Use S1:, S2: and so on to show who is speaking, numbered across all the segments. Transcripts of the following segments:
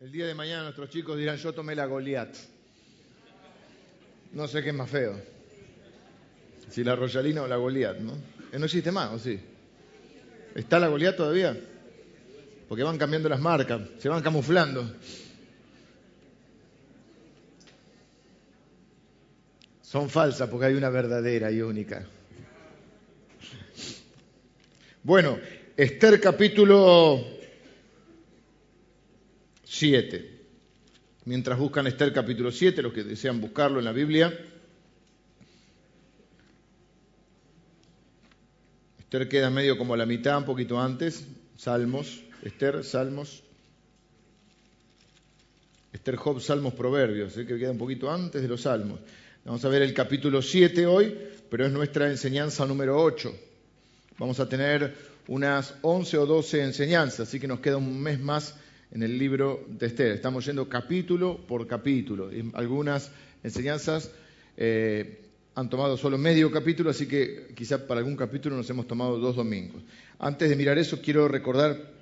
S1: El día de mañana nuestros chicos dirán, yo tomé la Goliat. No sé qué es más feo. Si la Royalina o la Goliat, ¿no? Eh, No existe más, ¿o sí? ¿Está la Goliat todavía? Porque van cambiando las marcas, se van camuflando. Son falsas porque hay una verdadera y única. Bueno, Esther capítulo 7. Mientras buscan Esther capítulo 7, los que desean buscarlo en la Biblia. Esther queda medio como a la mitad, un poquito antes. Salmos, Esther, Salmos. Esther, Job, Salmos, Proverbios, ¿eh? que queda un poquito antes de los Salmos. Vamos a ver el capítulo 7 hoy, pero es nuestra enseñanza número 8. Vamos a tener unas 11 o 12 enseñanzas, así que nos queda un mes más en el libro de Esther. Estamos yendo capítulo por capítulo. Y algunas enseñanzas eh, han tomado solo medio capítulo, así que quizá para algún capítulo nos hemos tomado dos domingos. Antes de mirar eso, quiero recordar,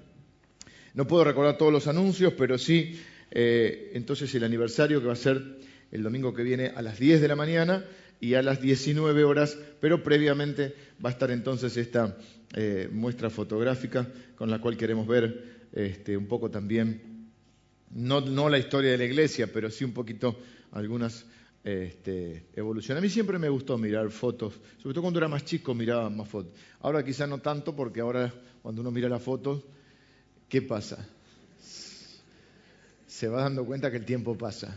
S1: no puedo recordar todos los anuncios, pero sí, eh, entonces el aniversario que va a ser el domingo que viene a las 10 de la mañana y a las 19 horas, pero previamente va a estar entonces esta eh, muestra fotográfica con la cual queremos ver este, un poco también, no, no, la historia de la iglesia, pero sí un poquito algunas este, evoluciones. A mí siempre me gustó mirar fotos, sobre todo cuando era más chico miraba más fotos. Ahora quizá no tanto, porque ahora cuando uno mira las fotos, ¿qué pasa? Se va dando cuenta que el tiempo pasa.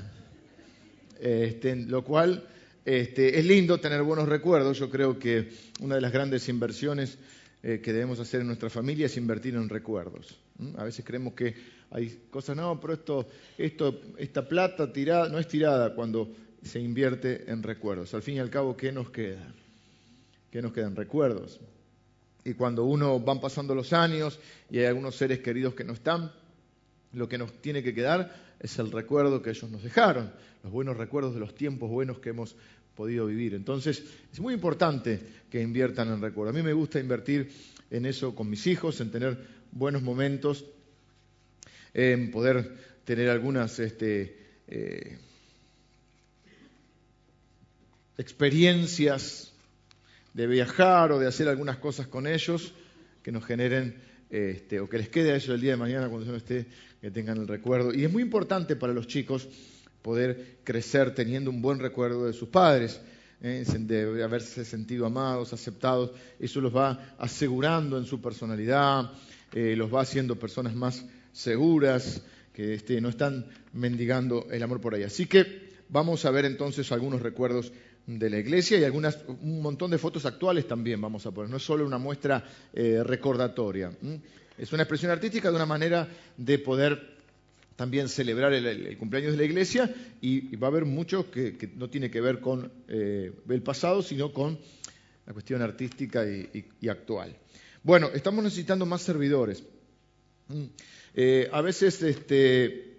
S1: Este, lo cual este, es lindo tener buenos recuerdos. Yo creo que una de las grandes inversiones eh, que debemos hacer en nuestra familia es invertir en recuerdos. ¿Mm? A veces creemos que hay cosas, no, pero esto, esta plata tirada, no es tirada cuando se invierte en recuerdos. Al fin y al cabo, ¿qué nos queda? ¿Qué nos quedan? Recuerdos. Y cuando uno van pasando los años y hay algunos seres queridos que no están, lo que nos tiene que quedar es el recuerdo que ellos nos dejaron, los buenos recuerdos de los tiempos buenos que hemos podido vivir. Entonces, es muy importante que inviertan en recuerdos. A mí me gusta invertir en eso con mis hijos, en tener buenos momentos, en poder tener algunas este, eh, experiencias de viajar o de hacer algunas cosas con ellos que nos generen este, o que les quede a ellos el día de mañana cuando yo no esté, que tengan el recuerdo. Y es muy importante para los chicos poder crecer teniendo un buen recuerdo de sus padres, ¿eh? de haberse sentido amados, aceptados. Eso los va asegurando en su personalidad, eh, los va haciendo personas más seguras, que este, no están mendigando el amor por ahí. Así que vamos a ver entonces algunos recuerdos de la iglesia y algunas, un montón de fotos actuales también vamos a poner. No es solo una muestra eh, recordatoria. Es una expresión artística de una manera de poder también celebrar el, cumpleaños de la iglesia y, va a haber mucho que, no tiene que ver con eh, el pasado, sino con la cuestión artística y actual. Bueno, estamos necesitando más servidores. Eh, a veces este,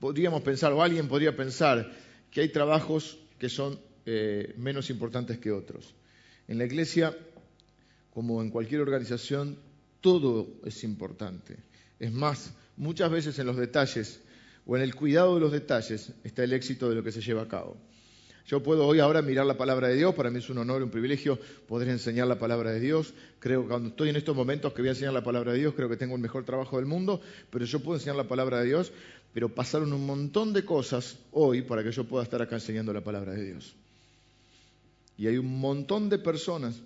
S1: podríamos pensar, o alguien podría pensar, que hay trabajos que son eh, menos importantes que otros. En la iglesia, como en cualquier organización, todo es importante. Es más, muchas veces en los detalles o en el cuidado de los detalles está el éxito de lo que se lleva a cabo. Yo puedo hoy ahora mirar la palabra de Dios, para mí es un honor un privilegio poder enseñar la palabra de Dios. Creo que cuando estoy en estos momentos que voy a enseñar la palabra de Dios, creo que tengo el mejor trabajo del mundo, pero yo puedo enseñar la palabra de Dios, pero pasaron un montón de cosas hoy para que yo pueda estar acá enseñando la palabra de Dios. Y hay un montón de personas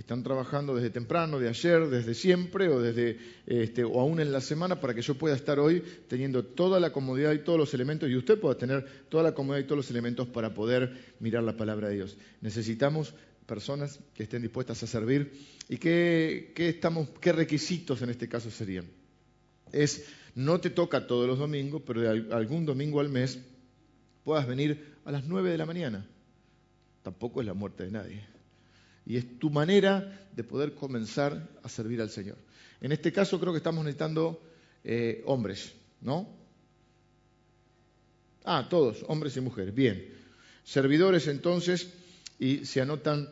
S1: están trabajando desde temprano, de ayer, desde siempre o desde este, o aún en la semana para que yo pueda estar hoy teniendo toda la comodidad y todos los elementos y usted pueda tener toda la comodidad y todos los elementos para poder mirar la palabra de Dios. Necesitamos personas que estén dispuestas a servir y qué, qué, estamos, qué requisitos en este caso serían. Es no te toca todos los domingos, pero algún domingo al mes puedas venir a las nueve de la mañana. Tampoco es la muerte de nadie y es tu manera de poder comenzar a servir al Señor. En este caso creo que estamos necesitando eh, hombres, ¿no? Ah, todos, hombres y mujeres, bien. Servidores entonces, y se anotan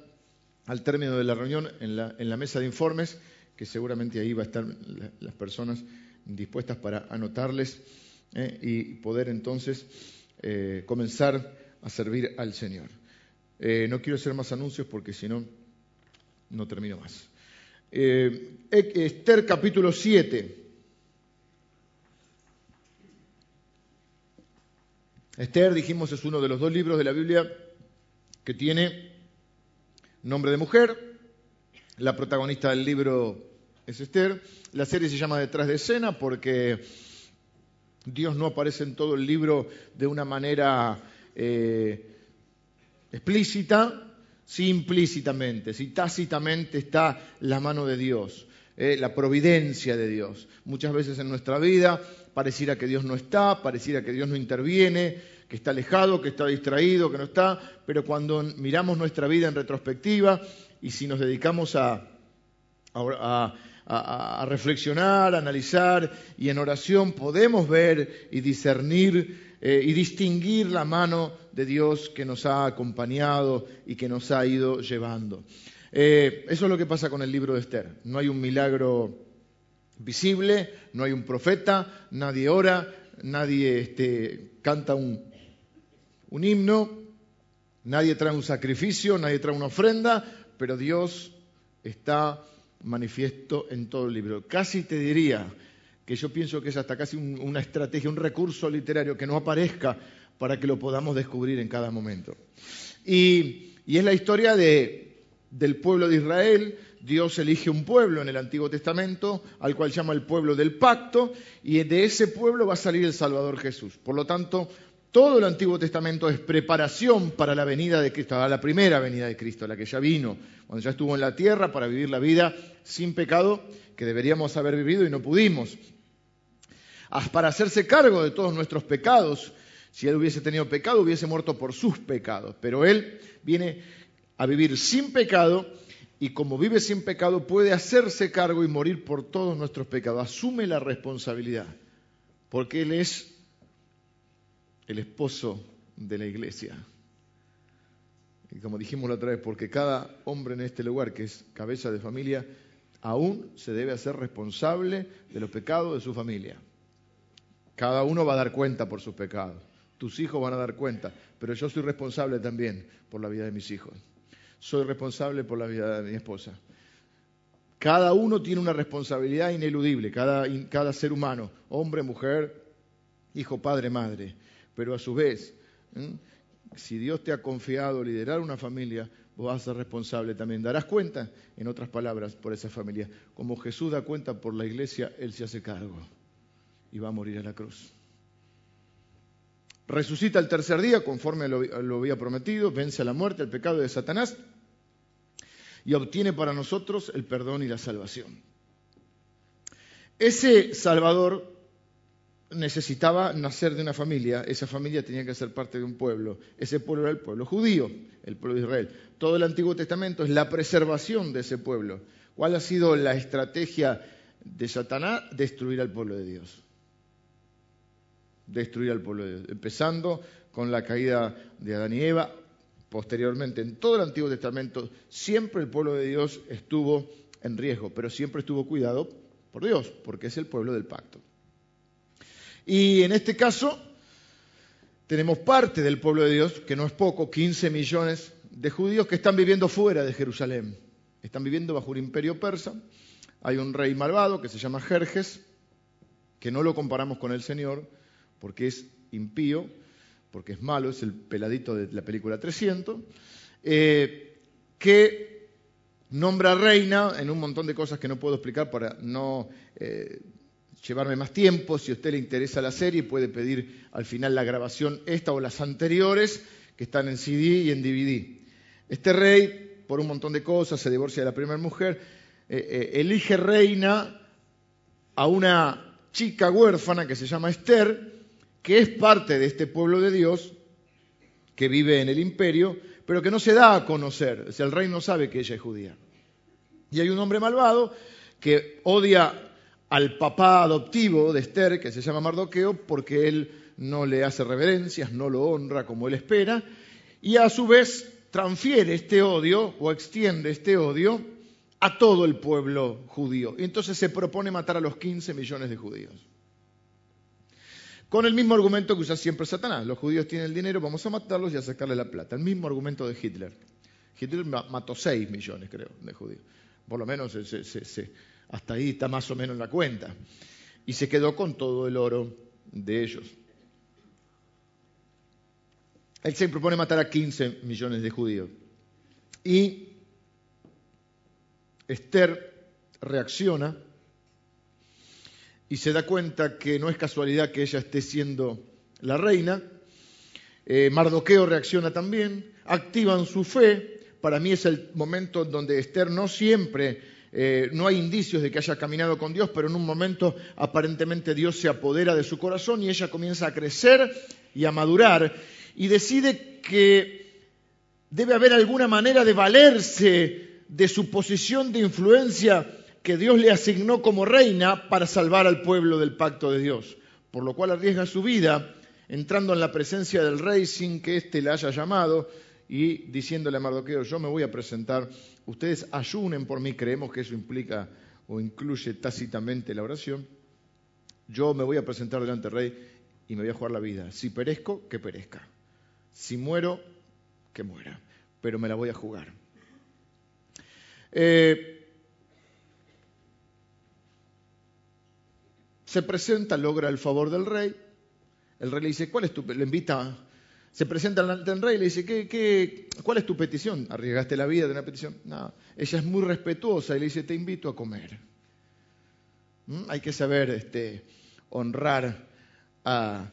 S1: al término de la reunión en la, mesa de informes que seguramente ahí va a estar las personas dispuestas para anotarles ¿eh? y poder entonces eh, comenzar a servir al Señor. No quiero hacer más anuncios porque si no, no termino más. Esther capítulo 7. Esther, dijimos, es uno de los dos libros de la Biblia que tiene nombre de mujer. La protagonista del libro es Esther. La serie se llama Detrás de escena porque Dios no aparece en todo el libro de una manera eh, explícita, sí implícitamente, sí tácitamente está la mano de Dios, eh, la providencia de Dios. Muchas veces en nuestra vida pareciera que Dios no está, pareciera que Dios no interviene, que está alejado, que está distraído, que no está, pero cuando miramos nuestra vida en retrospectiva y si nos dedicamos a, a, a, reflexionar, a analizar y en oración podemos ver y discernir eh, y distinguir la mano de Dios que nos ha acompañado y que nos ha ido llevando. Eh, eso es lo que pasa con el libro de Esther. No hay un milagro visible, no hay un profeta, nadie ora, nadie este, canta un, un himno, nadie trae un sacrificio, nadie trae una ofrenda, pero Dios está manifiesto en todo el libro. Casi te diría que yo pienso que es hasta casi una estrategia, un recurso literario que no aparezca para que lo podamos descubrir en cada momento. Y, es la historia del pueblo de Israel. Dios elige un pueblo en el Antiguo Testamento, al cual llama el pueblo del pacto, y de ese pueblo va a salir el Salvador Jesús. Por lo tanto, todo el Antiguo Testamento es preparación para la venida de Cristo, la primera venida de Cristo, la que ya vino, cuando ya estuvo en la tierra para vivir la vida sin pecado que deberíamos haber vivido y no pudimos. Para hacerse cargo de todos nuestros pecados, si él hubiese tenido pecado, hubiese muerto por sus pecados, pero él viene a vivir sin pecado y como vive sin pecado puede hacerse cargo y morir por todos nuestros pecados. Asume la responsabilidad, porque él es el esposo de la iglesia. Y como dijimos la otra vez, porque cada hombre en este lugar que es cabeza de familia, aún se debe hacer responsable de los pecados de su familia. Cada uno va a dar cuenta por sus pecados. Tus hijos van a dar cuenta, pero yo soy responsable también por la vida de mis hijos. Soy responsable por la vida de mi esposa. Cada uno tiene una responsabilidad ineludible, cada, ser humano, hombre, mujer, hijo, padre, madre. Pero a su vez, si Dios te ha confiado liderar una familia, vos vas a ser responsable también. Darás cuenta, en otras palabras, por esa familia. Como Jesús da cuenta por la iglesia, Él se hace cargo y va a morir en la cruz. Resucita el tercer día, conforme lo, lo había prometido, vence a la muerte, el pecado de Satanás y obtiene para nosotros el perdón y la salvación. Ese Salvador necesitaba nacer de una familia, esa familia tenía que ser parte de un pueblo. Ese pueblo era el pueblo judío, el pueblo de Israel. Todo el Antiguo Testamento es la preservación de ese pueblo. ¿Cuál ha sido la estrategia de Satanás? Destruir al pueblo de Dios. Destruir al pueblo de Dios. Empezando con la caída de Adán y Eva, posteriormente en todo el Antiguo Testamento, siempre el pueblo de Dios estuvo en riesgo, pero siempre estuvo cuidado por Dios, porque es el pueblo del pacto. Y en este caso tenemos parte del pueblo de Dios, que no es poco, 15 millones de judíos que están viviendo fuera de Jerusalén. Están viviendo bajo un imperio persa. Hay un rey malvado que se llama Jerjes, que no lo comparamos con el Señor, porque es impío, porque es malo, es el peladito de la película 300, eh, que nombra reina en un montón de cosas que no puedo explicar para no eh, llevarme más tiempo. Si a usted le interesa la serie, puede pedir al final la grabación esta o las anteriores, que están en CD y en DVD. Este rey, por un montón de cosas, se divorcia de la primera mujer, eh, elige reina a una chica huérfana que se llama Esther, que es parte de este pueblo de Dios, que vive en el imperio, pero que no se da a conocer. O sea, el rey no sabe que ella es judía. Y hay un hombre malvado que odia al papá adoptivo de Esther, que se llama Mardoqueo, porque él no le hace reverencias, no lo honra como él espera, y a su vez transfiere este odio o extiende este odio a todo el pueblo judío. Y entonces se propone matar a los 15 millones de judíos. Con el mismo argumento que usa siempre Satanás. Los judíos tienen el dinero, vamos a matarlos y a sacarle la plata. El mismo argumento de Hitler. Hitler mató 6 millones, creo, de judíos. Por lo menos hasta ahí está más o menos en la cuenta. Y se quedó con todo el oro de ellos. Él se propone matar a 15 millones de judíos. Y Esther reacciona y se da cuenta que no es casualidad que ella esté siendo la reina. Eh, Mardoqueo reacciona también, activan su fe. Para mí es el momento donde Esther no siempre, eh, no hay indicios de que haya caminado con Dios, pero en un momento aparentemente Dios se apodera de su corazón y ella comienza a crecer y a madurar y decide que debe haber alguna manera de valerse de su posición de influencia que Dios le asignó como reina para salvar al pueblo del pacto de Dios, por lo cual arriesga su vida entrando en la presencia del rey sin que éste la haya llamado y diciéndole a Mardoqueo, yo me voy a presentar, ustedes ayunen por mí, creemos que eso implica o incluye tácitamente la oración, yo me voy a presentar delante del rey y me voy a jugar la vida. Si perezco, que perezca. Si muero, que muera. Pero me la voy a jugar. Eh, se presenta, logra el favor del rey. El rey le dice, ¿cuál es tu Le invita, se presenta delante del rey y le dice, ¿qué, cuál es tu petición? ¿Arriesgaste la vida de una petición? No. Ella es muy respetuosa y le dice, te invito a comer. ¿Mm? Hay que saber este, honrar al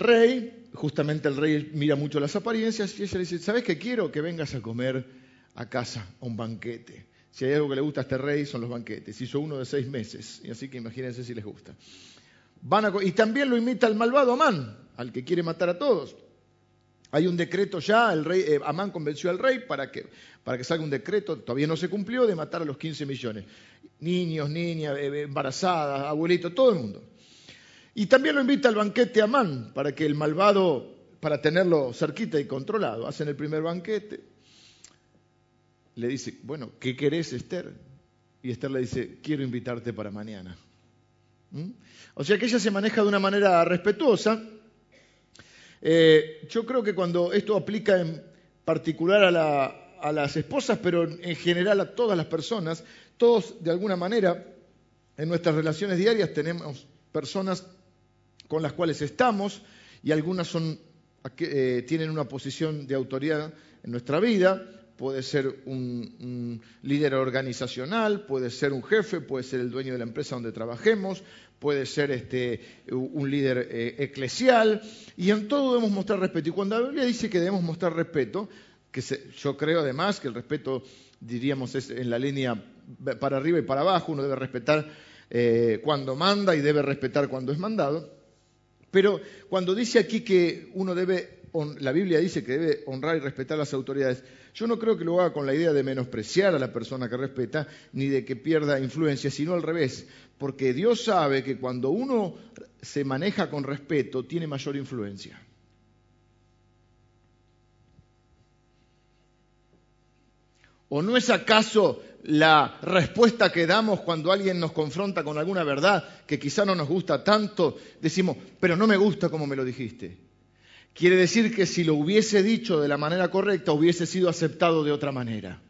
S1: rey. Justamente el rey mira mucho las apariencias y ella le dice, ¿sabes qué quiero? Que vengas a comer a casa a un banquete. Si hay algo que le gusta a este rey son los banquetes. Hizo uno de seis meses, y así que imagínense si les gusta. Van y también lo imita el malvado Amán, al que quiere matar a todos. Hay un decreto ya, el rey, eh, Amán convenció al rey para que, para que salga un decreto, todavía no se cumplió, de matar a los 15 millones. Niños, niñas, embarazadas, abuelitos, todo el mundo. Y también lo invita al banquete Amán, para que el malvado, para tenerlo cerquita y controlado. Hacen el primer banquete, le dice, bueno, ¿qué querés, Esther? Y Esther le dice, quiero invitarte para mañana. ¿Mm? O sea que ella se maneja de una manera respetuosa. Eh, yo creo que cuando esto aplica en particular a, a las esposas, pero en general a todas las personas, todos de alguna manera en nuestras relaciones diarias tenemos personas con las cuales estamos y algunas son, eh, tienen una posición de autoridad en nuestra vida, puede ser un, líder organizacional, puede ser un jefe, puede ser el dueño de la empresa donde trabajemos, puede ser este, un líder eh, eclesial, y en todo debemos mostrar respeto. Y cuando la Biblia dice que debemos mostrar respeto, que yo creo además que el respeto, diríamos, es en la línea para arriba y para abajo, uno debe respetar eh, cuando manda y debe respetar cuando es mandado, pero cuando dice aquí que uno debe, la Biblia dice que debe honrar y respetar las autoridades, yo no creo que lo haga con la idea de menospreciar a la persona que respeta, ni de que pierda influencia, sino al revés, porque Dios sabe que cuando uno se maneja con respeto, tiene mayor influencia. ¿O no es acaso la respuesta que damos cuando alguien nos confronta con alguna verdad que quizá no nos gusta tanto? Decimos, pero no me gusta como me lo dijiste. Quiere decir que si lo hubiese dicho de la manera correcta, hubiese sido aceptado de otra manera.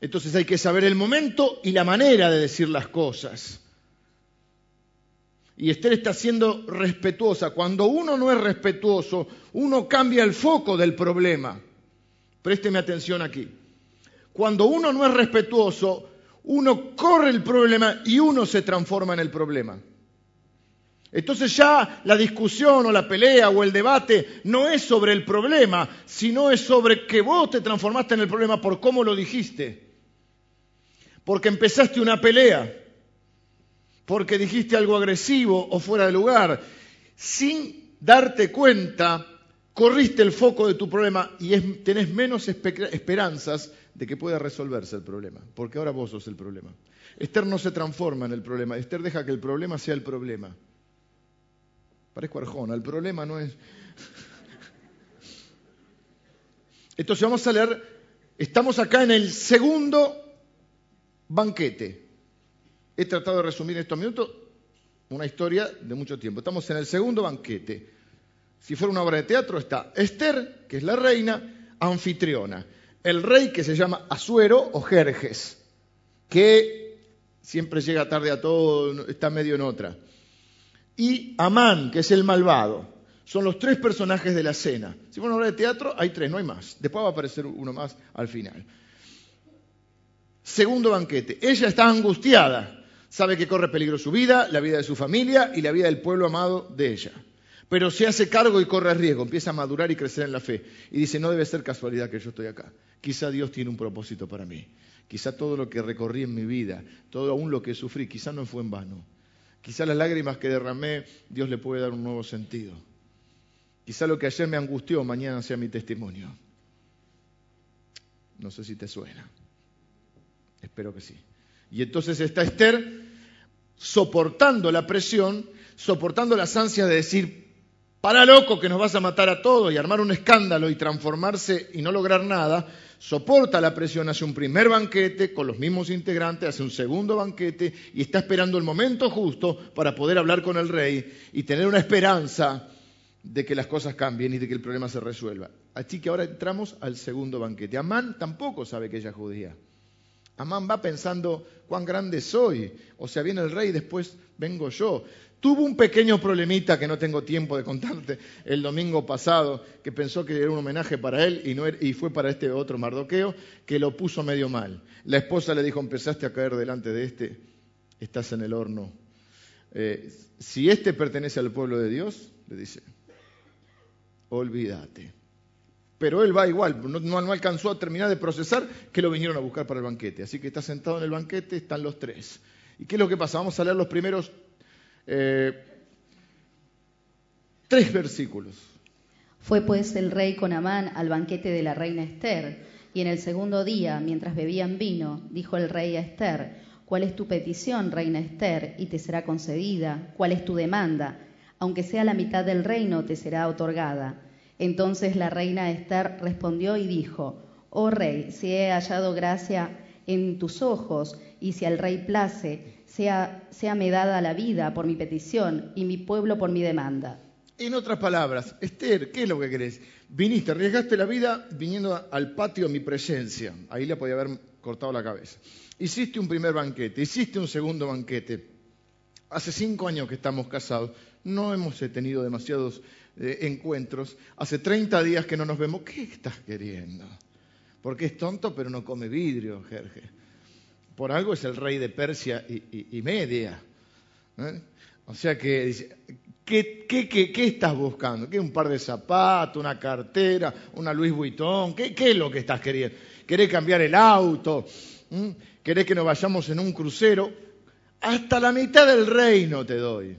S1: Entonces hay que saber el momento y la manera de decir las cosas. Y Esther está siendo respetuosa. Cuando uno no es respetuoso, uno cambia el foco del problema. Présteme atención aquí. Cuando uno no es respetuoso, uno corre el problema y uno se transforma en el problema. Entonces ya la discusión o la pelea o el debate no es sobre el problema, sino es sobre que vos te transformaste en el problema por cómo lo dijiste. Porque empezaste una pelea, porque dijiste algo agresivo o fuera de lugar, sin darte cuenta, corriste el foco de tu problema y tenés menos esperanzas de que pueda resolverse el problema, porque ahora vos sos el problema. Esther no se transforma en el problema, Esther deja que el problema sea el problema. Parezco Arjona, el problema no es... Entonces vamos a leer, estamos acá en el segundo banquete. He tratado de resumir en estos minutos una historia de mucho tiempo. Estamos en el segundo banquete. Si fuera una obra de teatro está Esther, que es la reina, anfitriona. El rey que se llama Asuero o Jerjes, que siempre llega tarde a todo, está medio en otra. Y Amán, que es el malvado. Son los tres personajes de la cena. Si fuera una obra de teatro, hay tres, no hay más. Después va a aparecer uno más al final. Segundo banquete. Ella está angustiada. Sabe que corre peligro su vida, la vida de su familia y la vida del pueblo amado de ella. Pero se hace cargo y corre riesgo, empieza a madurar y crecer en la fe. Y dice, no debe ser casualidad que yo estoy acá. Quizá Dios tiene un propósito para mí. Quizá todo lo que recorrí en mi vida, todo aún lo que sufrí, quizá no fue en vano. Quizá las lágrimas que derramé, Dios le puede dar un nuevo sentido. Quizá lo que ayer me angustió, mañana sea mi testimonio. No sé si te suena. Espero que sí. Y entonces está Esther soportando la presión, soportando las ansias de decir, para loco que nos vas a matar a todos y armar un escándalo y transformarse y no lograr nada, soporta la presión, hace un primer banquete con los mismos integrantes, hace un segundo banquete y está esperando el momento justo para poder hablar con el rey y tener una esperanza de que las cosas cambien y de que el problema se resuelva. Así que ahora entramos al segundo banquete. Amán tampoco sabe que ella es judía. Amán va pensando, cuán grande soy. O sea, viene el rey y después vengo yo. Tuvo un pequeño problemita que no tengo tiempo de contarte el domingo pasado, que pensó que era un homenaje para él y, no y fue para este otro Mardoqueo, que lo puso medio mal. La esposa le dijo, empezaste a caer delante de este, estás en el horno. Eh, si este pertenece al pueblo de Dios, le dice, olvídate pero él va igual, no, alcanzó a terminar de procesar que lo vinieron a buscar para el banquete. Así que está sentado en el banquete, están los tres. ¿Y qué es lo que pasa? Vamos a leer los primeros eh, tres versículos.
S2: Fue pues el rey con Amán al banquete de la reina Esther, y en el segundo día, mientras bebían vino, dijo el rey a Esther, ¿cuál es tu petición, reina Esther? Y te será concedida. ¿Cuál es tu demanda? Aunque sea la mitad del reino, te será otorgada. Entonces la reina Esther respondió y dijo, Oh rey, si he hallado gracia en tus ojos, y si al rey place, sea, me dada la vida por mi petición y mi pueblo por mi demanda.
S1: En otras palabras, Esther, ¿qué es lo que querés? Viniste, arriesgaste la vida viniendo al patio a mi presencia. Ahí le podía haber cortado la cabeza. Hiciste un primer banquete, hiciste un segundo banquete. Hace cinco años que estamos casados, no hemos tenido demasiados encuentros. Hace 30 días que no nos vemos. ¿Qué estás queriendo? Porque es tonto, pero no come vidrio, Jerje. Por algo es el rey de Persia y, Media. ¿eh? O sea que dice, ¿qué, qué, estás buscando? ¿Qué un par de zapatos, una cartera, una Louis Vuitton? ¿Qué, es lo que estás queriendo? ¿Querés cambiar el auto? ¿Mm? ¿Querés que nos vayamos en un crucero? Hasta la mitad del reino te doy.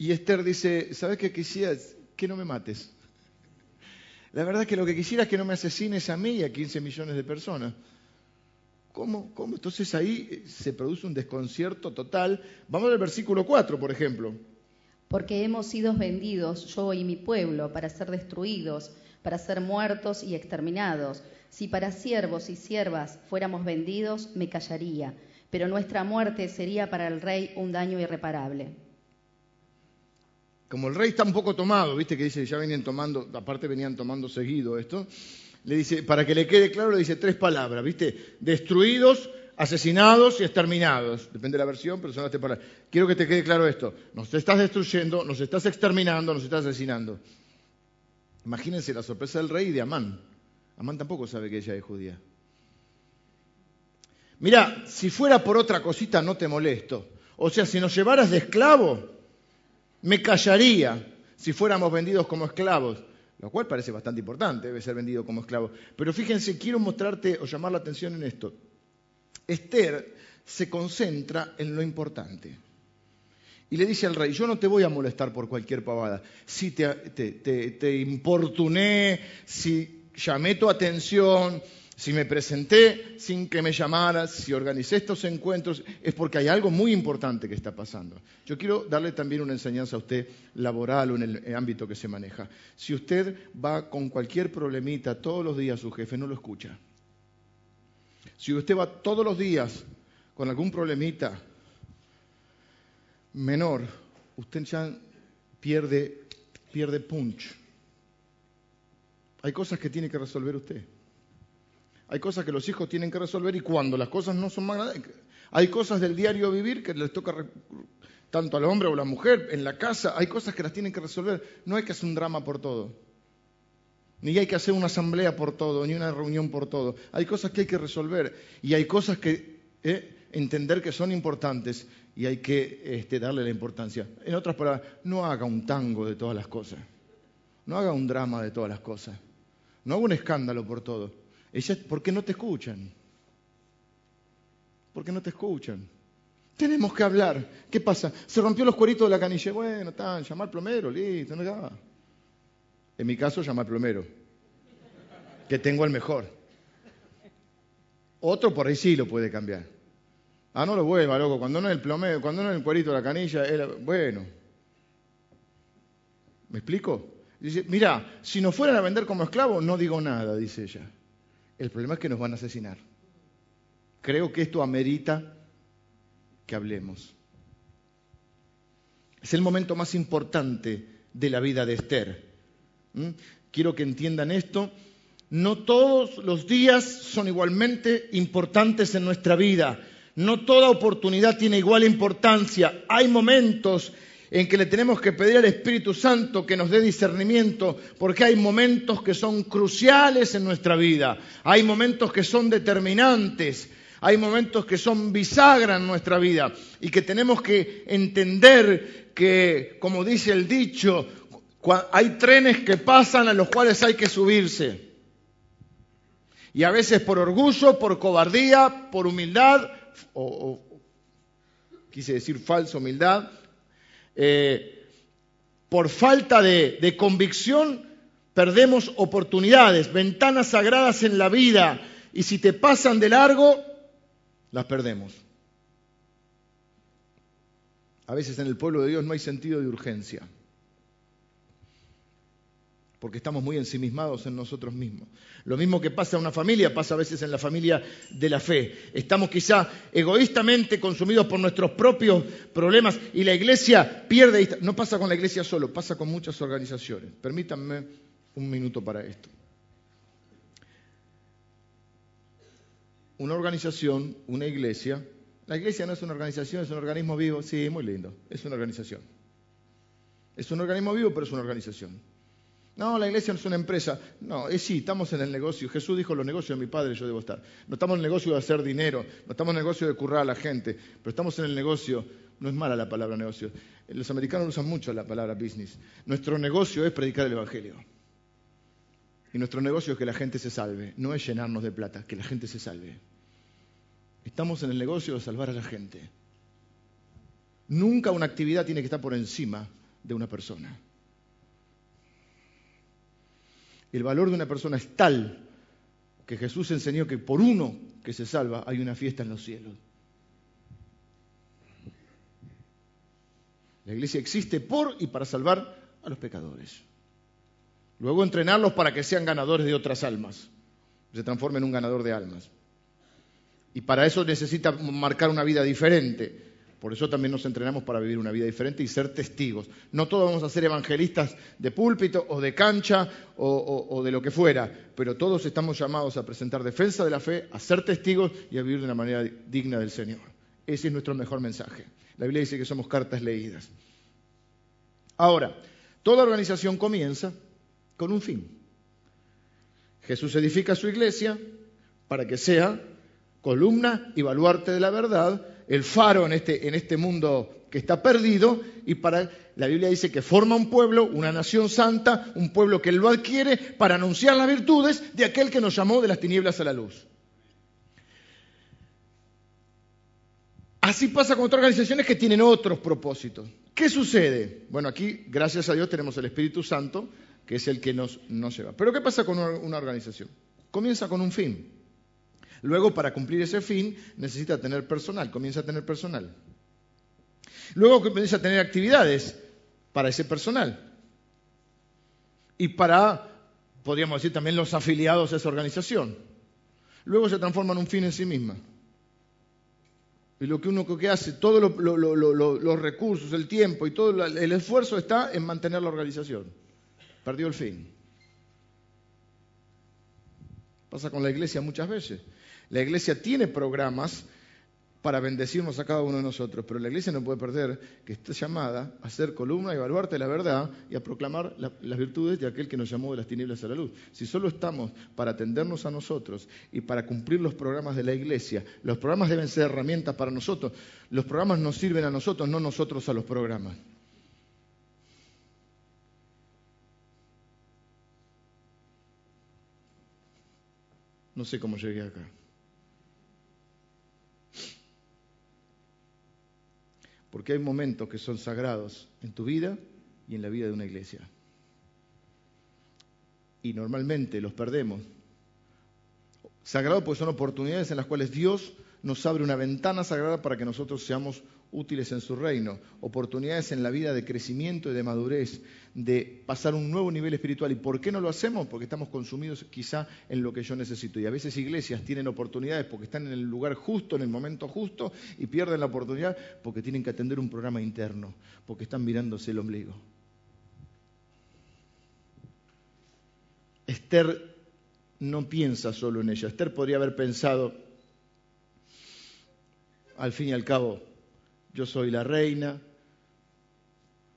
S1: Y Esther dice, ¿sabes qué quisieras? Que no me mates. La verdad es que lo que quisiera es que no me asesines a mí y a 15 millones de personas. ¿Cómo? ¿Cómo? Entonces ahí se produce un desconcierto total. Vamos al versículo 4, por ejemplo.
S2: Porque hemos sido vendidos, yo y mi pueblo, para ser destruidos, para ser muertos y exterminados. Si para siervos y siervas fuéramos vendidos, me callaría, pero nuestra muerte sería para el rey un daño irreparable
S1: como el rey está un poco tomado, viste que dice, ya venían tomando, aparte venían tomando seguido esto, le dice, para que le quede claro, le dice tres palabras, viste, destruidos, asesinados y exterminados. Depende de la versión, pero son las tres palabras. Quiero que te quede claro esto, nos estás destruyendo, nos estás exterminando, nos estás asesinando. Imagínense la sorpresa del rey y de Amán. Amán tampoco sabe que ella es judía. Mira, si fuera por otra cosita no te molesto. O sea, si nos llevaras de esclavo, me callaría si fuéramos vendidos como esclavos, lo cual parece bastante importante, debe ser vendido como esclavo. Pero fíjense, quiero mostrarte o llamar la atención en esto. Esther se concentra en lo importante. Y le dice al rey, yo no te voy a molestar por cualquier pavada. Si te, te importuné, si llamé tu atención, Si me presenté sin que me llamara, si organicé estos encuentros, es porque hay algo muy importante que está pasando. Yo quiero darle también una enseñanza a usted laboral o en el ámbito que se maneja. Si usted va con cualquier problemita todos los días su jefe, no lo escucha. Si usted va todos los días con algún problemita menor, usted ya pierde, pierde punch. Hay cosas que tiene que resolver usted. Hay cosas que los hijos tienen que resolver y cuando las cosas no son más grandes, hay cosas del diario vivir que les toca tanto al hombre o a la mujer, en la casa, hay cosas que las tienen que resolver. No hay que hacer un drama por todo. Ni hay que hacer una asamblea por todo, ni una reunión por todo. Hay cosas que hay que resolver y hay cosas que eh, entender que son importantes y hay que este, darle la importancia. En otras palabras, no haga un tango de todas las cosas. No haga un drama de todas las cosas. No haga un escándalo por todo. ¿Por qué no te escuchan? ¿Por qué no te escuchan? Tenemos que hablar. ¿Qué pasa? Se rompió los cueritos de la canilla. Bueno, tan, llama al plomero, listo, no. En mi caso, llama al plomero, que tengo el mejor. Otro por ahí sí lo puede cambiar. Ah, no lo vuelva, loco. Cuando no es el plomero, cuando no es el cuerito de la canilla, bueno. ¿Me explico? Dice, mira, si nos fueran a vender como esclavos, no digo nada, dice ella. El problema es que nos van a asesinar. Creo que esto amerita que hablemos. Es el momento más importante de la vida de Esther. ¿Mm? Quiero que entiendan esto. No todos los días son igualmente importantes en nuestra vida. No toda oportunidad tiene igual importancia. Hay momentos en que le tenemos que pedir al Espíritu Santo que nos dé discernimiento, porque hay momentos que son cruciales en nuestra vida, hay momentos que son determinantes, hay momentos que son bisagra en nuestra vida. Y que tenemos que entender que, como dice el dicho, hay trenes que pasan a los cuales hay que subirse. Y a veces por orgullo, por cobardía, por humildad, o, quise decir falsa humildad, eh, por falta de, convicción, perdemos oportunidades, ventanas sagradas en la vida, y si te pasan de largo, las perdemos. A veces en el pueblo de Dios no hay sentido de urgencia porque estamos muy ensimismados en nosotros mismos. Lo mismo que pasa en una familia, pasa a veces en la familia de la fe. Estamos quizá egoístamente consumidos por nuestros propios problemas y la iglesia pierde... No pasa con la iglesia solo, pasa con muchas organizaciones. Permítanme un minuto para esto. Una organización, una iglesia, la iglesia no es una organización, es un organismo vivo, sí, muy lindo, es una organización. Es un organismo vivo, pero es una organización. No, la iglesia no es una empresa. No, es sí, estamos en el negocio. Jesús dijo, los negocios de mi padre yo debo estar. No estamos en el negocio de hacer dinero, no estamos en el negocio de currar a la gente, pero estamos en el negocio, no es mala la palabra negocio. Los americanos usan mucho la palabra business. Nuestro negocio es predicar el Evangelio. Y nuestro negocio es que la gente se salve, no es llenarnos de plata, que la gente se salve. Estamos en el negocio de salvar a la gente. Nunca una actividad tiene que estar por encima de una persona. El valor de una persona es tal que Jesús enseñó que por uno que se salva hay una fiesta en los cielos. La iglesia existe por y para salvar a los pecadores. Luego entrenarlos para que sean ganadores de otras almas, se transformen en un ganador de almas. Y para eso necesita marcar una vida diferente. Por eso también nos entrenamos para vivir una vida diferente y ser testigos. No todos vamos a ser evangelistas de púlpito o de cancha o, de lo que fuera, pero todos estamos llamados a presentar defensa de la fe, a ser testigos y a vivir de una manera digna del Señor. Ese es nuestro mejor mensaje. La Biblia dice que somos cartas leídas. Ahora, toda organización comienza con un fin. Jesús edifica su iglesia para que sea columna y baluarte de la verdad el faro en este, en este mundo que está perdido y para la Biblia dice que forma un pueblo, una nación santa, un pueblo que lo adquiere para anunciar las virtudes de aquel que nos llamó de las tinieblas a la luz. Así pasa con otras organizaciones que tienen otros propósitos. ¿Qué sucede? Bueno, aquí, gracias a Dios, tenemos el Espíritu Santo, que es el que nos lleva. Pero ¿qué pasa con una organización? Comienza con un fin. Luego, para cumplir ese fin, necesita tener personal, comienza a tener personal. Luego comienza a tener actividades para ese personal. Y para, podríamos decir, también los afiliados a esa organización. Luego se transforma en un fin en sí misma. Y lo que uno que hace, todos los recursos, el tiempo y todo el esfuerzo está en mantener la organización. Perdió el fin. Pasa con la iglesia muchas veces. La iglesia tiene programas para bendecirnos a cada uno de nosotros, pero la iglesia no puede perder que está llamada a ser columna y evaluarte la verdad y a proclamar las virtudes de aquel que nos llamó de las tinieblas a la luz. Si solo estamos para atendernos a nosotros y para cumplir los programas de la iglesia, los programas deben ser herramientas para nosotros, los programas nos sirven a nosotros, no nosotros a los programas. No sé cómo llegué acá. Porque hay momentos que son sagrados en tu vida y en la vida de una iglesia. Y normalmente los perdemos. Sagrados porque son oportunidades en las cuales Dios nos abre una ventana sagrada para que nosotros seamos útiles en su reino, oportunidades en la vida de crecimiento y de madurez, de pasar un nuevo nivel espiritual. ¿Y por qué no lo hacemos? Porque estamos consumidos quizá en lo que yo necesito. Y a veces iglesias tienen oportunidades porque están en el lugar justo, en el momento justo, y pierden la oportunidad porque tienen que atender un programa interno, porque están mirándose el ombligo. Esther no piensa solo en ella. Esther podría haber pensado, al fin y al cabo, yo soy la reina,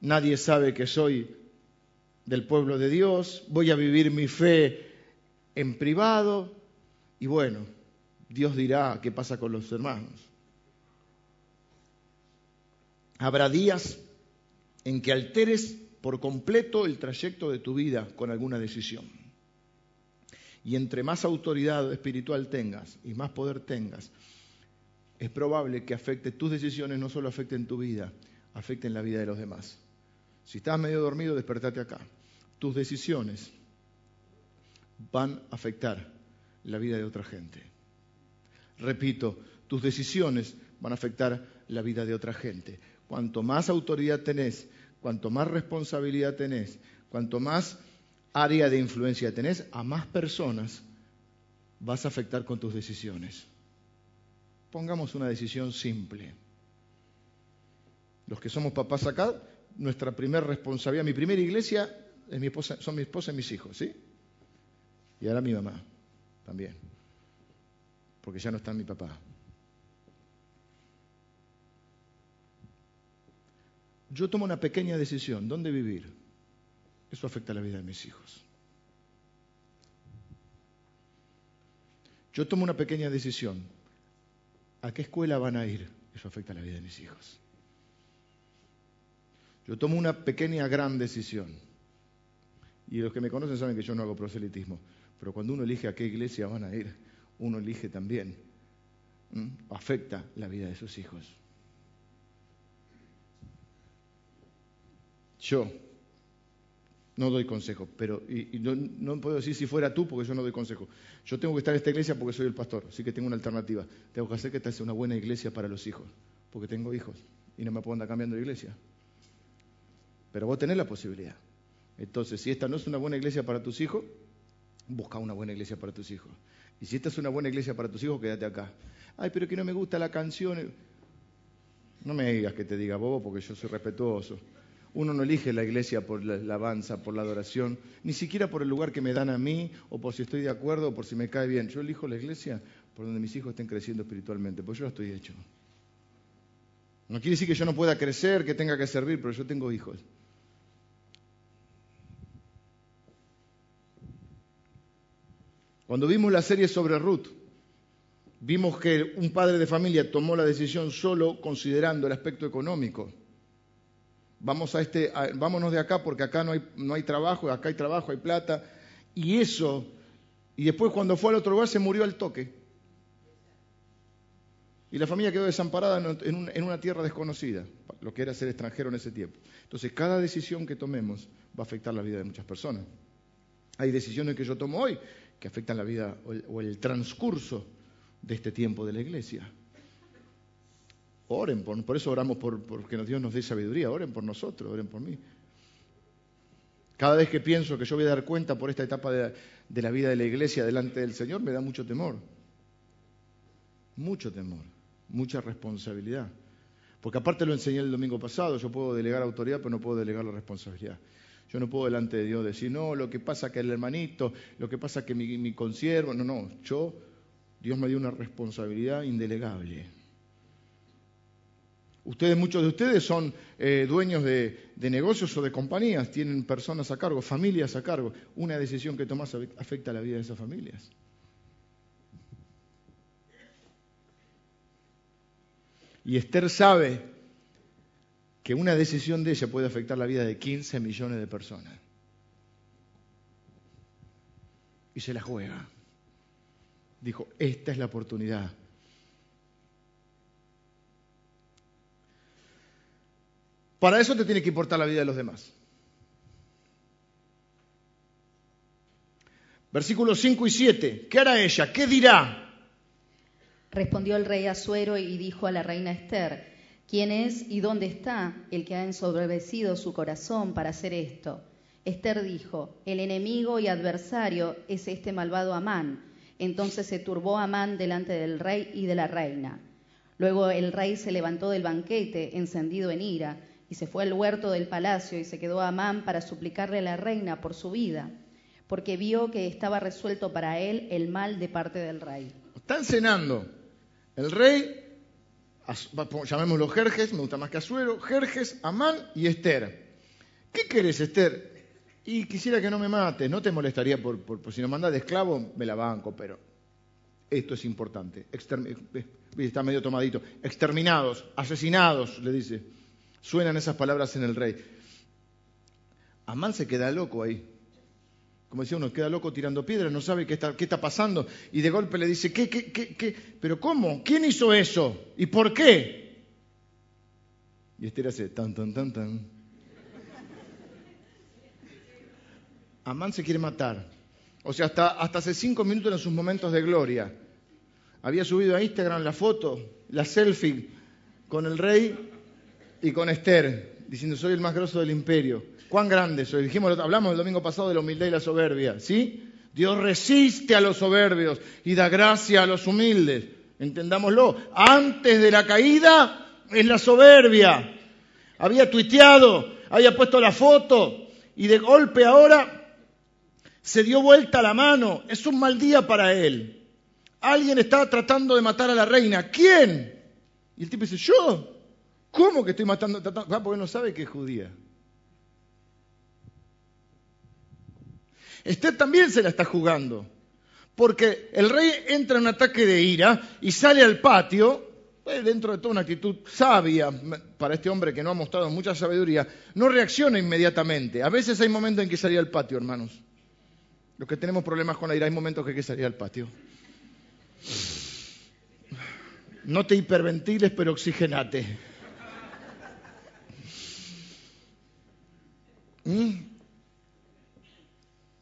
S1: nadie sabe que soy del pueblo de Dios, voy a vivir mi fe en privado y bueno, Dios dirá qué pasa con los hermanos. Habrá días en que alteres por completo el trayecto de tu vida con alguna decisión. Y entre más autoridad espiritual tengas y más poder tengas, es probable que afecte tus decisiones, no solo afecten tu vida, afecten la vida de los demás. Si estás medio dormido, despertate acá. Tus decisiones van a afectar la vida de otra gente. Repito, tus decisiones van a afectar la vida de otra gente. Cuanto más autoridad tenés, cuanto más responsabilidad tenés, cuanto más área de influencia tenés, a más personas vas a afectar con tus decisiones. Pongamos una decisión simple. Los que somos papás acá, nuestra primera responsabilidad, mi primera iglesia es mi esposa, son mi esposa y mis hijos, ¿sí? Y ahora mi mamá también, porque ya no está mi papá. Yo tomo una pequeña decisión, ¿dónde vivir? Eso afecta la vida de mis hijos. Yo tomo una pequeña decisión, ¿A qué escuela van a ir? Eso afecta la vida de mis hijos. Yo tomo una pequeña, gran decisión. Y los que me conocen saben que yo no hago proselitismo. Pero cuando uno elige a qué iglesia van a ir, uno elige también. Afecta la vida de sus hijos. Yo no doy consejo, pero y, no, puedo decir si fuera tú porque yo no doy consejo. Yo tengo que estar en esta iglesia porque soy el pastor, así que tengo una alternativa. Tengo que hacer que esta sea una buena iglesia para los hijos, porque tengo hijos y no me puedo andar cambiando de iglesia. Pero vos tenés la posibilidad. Entonces, si esta no es una buena iglesia para tus hijos, busca una buena iglesia para tus hijos. Y si esta es una buena iglesia para tus hijos, quédate acá. Ay, pero que no me gusta la canción. No me digas que te diga bobo porque yo soy respetuoso. Uno no elige la iglesia por la alabanza, por la adoración, ni siquiera por el lugar que me dan a mí, o por si estoy de acuerdo, o por si me cae bien. Yo elijo la iglesia por donde mis hijos estén creciendo espiritualmente, porque yo ya estoy hecho. No quiere decir que yo no pueda crecer, que tenga que servir, pero yo tengo hijos. Cuando vimos la serie sobre Ruth, vimos que un padre de familia tomó la decisión solo considerando el aspecto económico vamos a este, vámonos de acá porque acá no hay, no hay trabajo, acá hay trabajo, hay plata. Y eso, y después cuando fue al otro lugar se murió al toque. Y la familia quedó desamparada en, en una tierra desconocida, lo que era ser extranjero en ese tiempo. Entonces, cada decisión que tomemos va a afectar la vida de muchas personas. Hay decisiones que yo tomo hoy que afectan la vida o el transcurso de este tiempo de la iglesia. Oren, por, por eso oramos por, que Dios nos dé sabiduría, oren por nosotros, oren por mí. Cada vez que pienso que yo voy a dar cuenta por esta etapa de, de la vida de la iglesia delante del Señor, me da mucho temor. Mucho temor, mucha responsabilidad. Porque aparte lo enseñé el domingo pasado, yo puedo delegar autoridad, pero no puedo delegar la responsabilidad. Yo no puedo delante de Dios decir, no, lo que pasa que el hermanito, lo que pasa que mi, mi consiervo, no, no, yo, Dios me dio una responsabilidad indelegable. Ustedes, muchos de ustedes son eh, dueños de, negocios o de compañías, tienen personas a cargo, familias a cargo. Una decisión que tomas afecta a la vida de esas familias. Y Esther sabe que una decisión de ella puede afectar la vida de 15 millones de personas. Y se la juega. Dijo, esta es la oportunidad Para eso te tiene que importar la vida de los demás. Versículos 5 y 7. ¿Qué hará ella? ¿Qué dirá?
S2: Respondió el rey Asuero y dijo a la reina Esther, ¿quién es y dónde está el que ha ensoberbecido su corazón para hacer esto? Esther dijo, el enemigo y adversario es este malvado Amán. Entonces se turbó Amán delante del rey y de la reina. Luego el rey se levantó del banquete, encendido en ira, y se fue al huerto del palacio y se quedó a Amán para suplicarle a la reina por su vida, porque vio que estaba resuelto para él el mal de parte del rey.
S1: Están cenando el rey, llamémoslo Jerjes, me gusta más que Azuero, Jerjes, Amán y Esther. ¿Qué querés, Esther? Y quisiera que no me mates, no te molestaría por, por, si nos mandas de esclavo, me la banco, pero esto es importante. Eh, está medio tomadito. Exterminados, asesinados, le dice. Suenan esas palabras en el rey. Amán se queda loco ahí. Como decía uno, queda loco tirando piedras, no sabe qué está, pasando. Y de golpe le dice, ¿qué, qué, qué, qué? ¿Pero cómo? ¿Quién hizo eso? ¿Y por qué? Y Esther hace tan, tan, tan, tan. Amán se quiere matar. O sea, hasta, hasta hace cinco minutos en sus momentos de gloria. Había subido a Instagram la foto, la selfie con el rey y con Esther, diciendo, soy el más grosso del imperio. ¿Cuán grande soy? Dijimos, hablamos el domingo pasado de la humildad y la soberbia, ¿sí? Dios resiste a los soberbios y da gracia a los humildes. Entendámoslo. Antes de la caída es la soberbia. Había tuiteado, había puesto la foto y de golpe ahora se dio vuelta la mano. Es un mal día para él. Alguien está tratando de matar a la reina. ¿Quién? Y el tipo dice, yo. ¿Cómo que estoy matando? Ah, porque no sabe que es judía. Esther también se la está jugando. Porque el rey entra en un ataque de ira y sale al patio, eh, dentro de toda una actitud sabia para este hombre que no ha mostrado mucha sabiduría, no reacciona inmediatamente. A veces hay momentos en que salir al patio, hermanos. Los que tenemos problemas con la ira, hay momentos que hay que salir al patio. No te hiperventiles, pero oxigenate.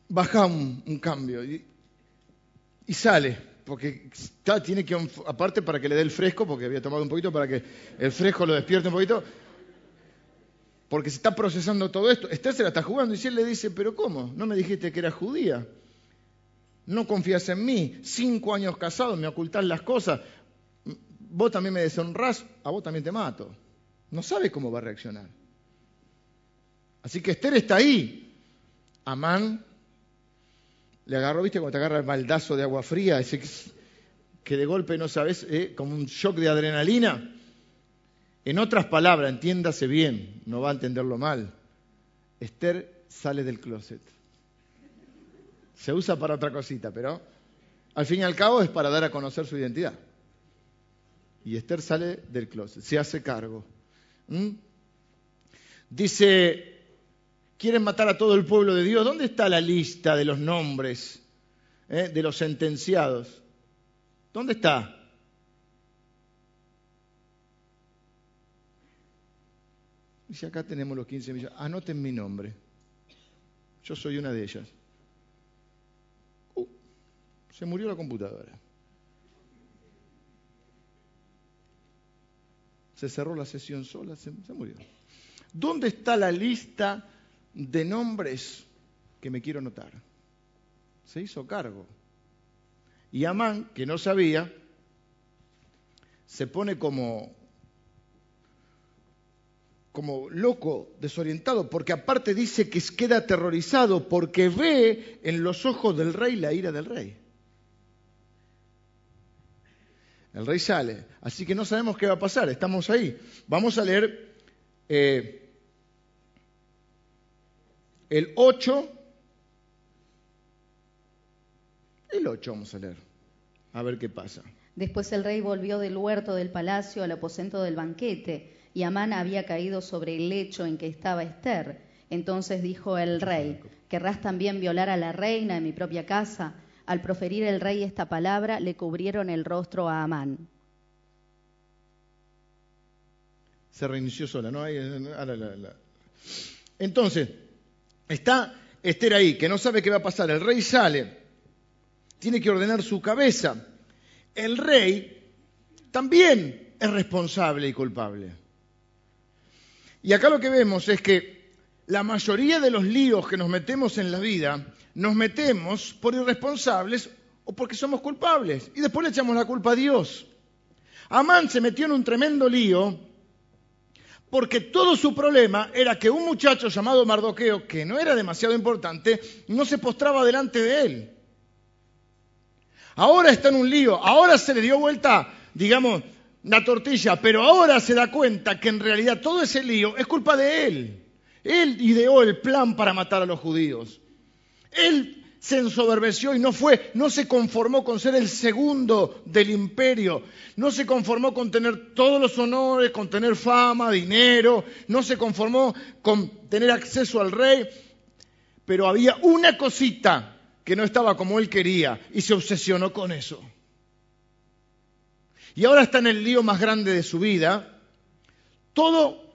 S1: Baja un, cambio y, sale, porque tiene que, aparte para que le dé el fresco, porque había tomado un poquito, para que el fresco lo despierte un poquito, porque se está procesando todo esto. Esther se la está jugando y si él le dice, pero ¿cómo? ¿No me dijiste que era judía? No confías en mí, cinco años casado, me ocultás las cosas, vos también me deshonrás, a vos también te mato. No sabe cómo va a reaccionar. Así que Esther está ahí. Amán le agarró, ¿viste? Cuando te agarra el baldazo de agua fría, ese que de golpe no sabes, ¿eh? como un shock de adrenalina. En otras palabras, entiéndase bien, no va a entenderlo mal. Esther sale del closet. Se usa para otra cosita, pero al fin y al cabo es para dar a conocer su identidad. Y Esther sale del closet, se hace cargo. ¿Mm? Dice quieren matar a todo el pueblo de Dios. ¿Dónde está la lista de los nombres eh, de los sentenciados? ¿Dónde está? Dice, acá tenemos los 15 millones. Anoten mi nombre. Yo soy una de ellas. Uh, se murió la computadora. Se cerró la sesión sola, se murió. ¿Dónde está la lista de nombres que me quiero anotar? Se hizo cargo. Y Amán, que no sabía, se pone como, como loco, desorientado, porque aparte dice que queda aterrorizado porque ve en los ojos del rey la ira del rey. El rey sale, así que no sabemos qué va a pasar, estamos ahí. Vamos a leer eh, el 8, el 8 vamos a leer, a ver qué pasa.
S2: Después el rey volvió del huerto del palacio al aposento del banquete, y Amán había caído sobre el lecho en que estaba Esther. Entonces dijo el rey, ¿querrás también violar a la reina en mi propia casa? Al proferir el rey esta palabra, le cubrieron el rostro a Amán.
S1: Se reinició sola, ¿no? Entonces, está Esther ahí, que no sabe qué va a pasar. El rey sale, tiene que ordenar su cabeza. El rey también es responsable y culpable. Y acá lo que vemos es que la mayoría de los líos que nos metemos en la vida nos metemos por irresponsables o porque somos culpables. Y después le echamos la culpa a Dios. Amán se metió en un tremendo lío porque todo su problema era que un muchacho llamado Mardoqueo, que no era demasiado importante, no se postraba delante de él. Ahora está en un lío, ahora se le dio vuelta, digamos, la tortilla, pero ahora se da cuenta que en realidad todo ese lío es culpa de él. Él ideó el plan para matar a los judíos. Él se ensoberbeció y no fue, no se conformó con ser el segundo del imperio, no se conformó con tener todos los honores, con tener fama, dinero, no se conformó con tener acceso al rey, pero había una cosita que no estaba como él quería y se obsesionó con eso. Y ahora está en el lío más grande de su vida, todo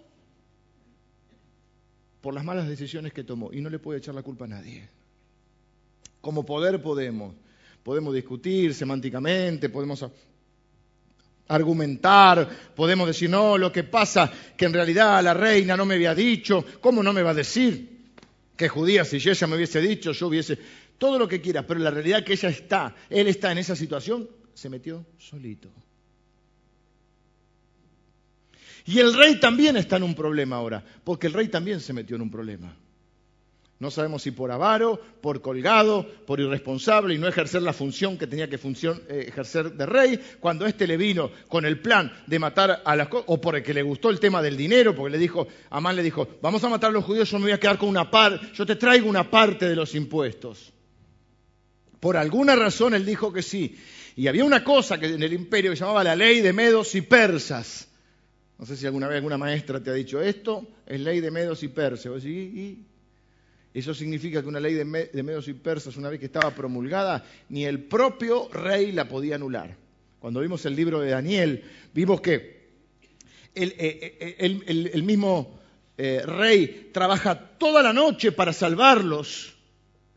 S1: por las malas decisiones que tomó y no le puede echar la culpa a nadie. Como poder podemos. Podemos discutir semánticamente, podemos argumentar, podemos decir, no, lo que pasa que en realidad la reina no me había dicho, ¿cómo no me va a decir? Que judía, si ella me hubiese dicho, yo hubiese, todo lo que quiera, pero la realidad que ella está, él está en esa situación, se metió solito. Y el rey también está en un problema ahora, porque el rey también se metió en un problema. No sabemos si por avaro, por colgado, por irresponsable y no ejercer la función que tenía que eh, ejercer de rey, cuando éste le vino con el plan de matar a las o porque le gustó el tema del dinero, porque le dijo, Amán le dijo, vamos a matar a los judíos, yo me voy a quedar con una parte, yo te traigo una parte de los impuestos. Por alguna razón él dijo que sí. Y había una cosa que en el imperio que llamaba la ley de medos y persas. No sé si alguna vez alguna maestra te ha dicho esto, es ley de medos y persas. ¿Y, eso significa que una ley de, medos y persas, una vez que estaba promulgada, ni el propio rey la podía anular. Cuando vimos el libro de Daniel, vimos que el, eh, eh, mismo eh, rey trabaja toda la noche para salvarlos.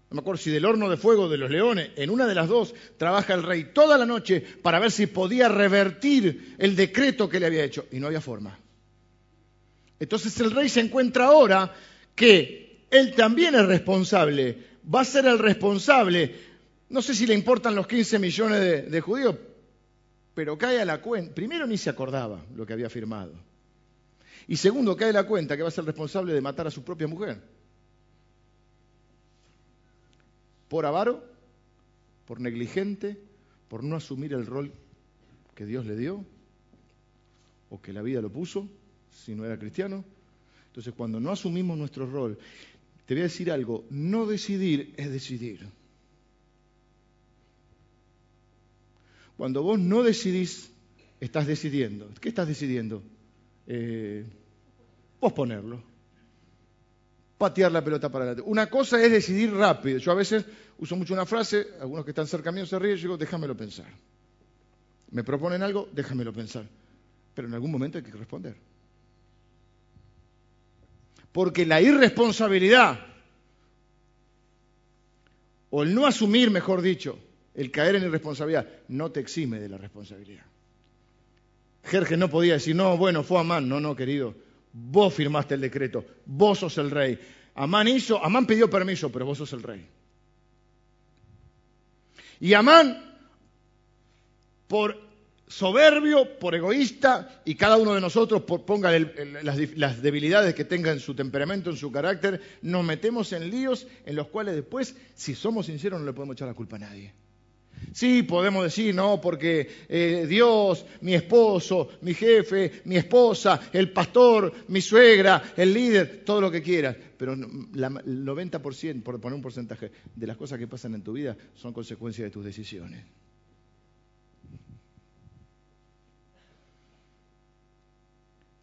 S1: No me acuerdo si del horno de fuego de los leones, en una de las dos, trabaja el rey toda la noche para ver si podía revertir el decreto que le había hecho. Y no había forma. Entonces el rey se encuentra ahora que él también es responsable, va a ser el responsable. No sé si le importan los 15 millones de, judíos, pero cae a la cuenta. Primero ni se acordaba lo que había firmado. Y segundo, cae a la cuenta que va a ser responsable de matar a su propia mujer. Por avaro, por negligente, por no asumir el rol que Dios le dio o que la vida lo puso, si no era cristiano. Entonces, cuando no asumimos nuestro rol te voy a decir algo, no decidir es decidir. Cuando vos no decidís, estás decidiendo. ¿Qué estás decidiendo? Eh, posponerlo. Patear la pelota para adelante. Una cosa es decidir rápido. Yo a veces uso mucho una frase, algunos que están cerca mío se ríen, yo digo, déjamelo pensar. Me proponen algo, déjamelo pensar. Pero en algún momento hay que responder. Porque la irresponsabilidad, o el no asumir, mejor dicho, el caer en irresponsabilidad, no te exime de la responsabilidad. Jerjes no podía decir, no, bueno, fue Amán. No, no, querido. Vos firmaste el decreto. Vos sos el rey. Amán hizo, Amán pidió permiso, pero vos sos el rey. Y Amán, por soberbio, por egoísta, y cada uno de nosotros ponga las, debilidades que tenga en su temperamento, en su carácter, nos metemos en líos en los cuales después, si somos sinceros, no le podemos echar la culpa a nadie. Sí, podemos decir, no, porque eh, Dios, mi esposo, mi jefe, mi esposa, el pastor, mi suegra, el líder, todo lo que quieras. Pero el 90%, por poner un porcentaje, de las cosas que pasan en tu vida son consecuencias de tus decisiones.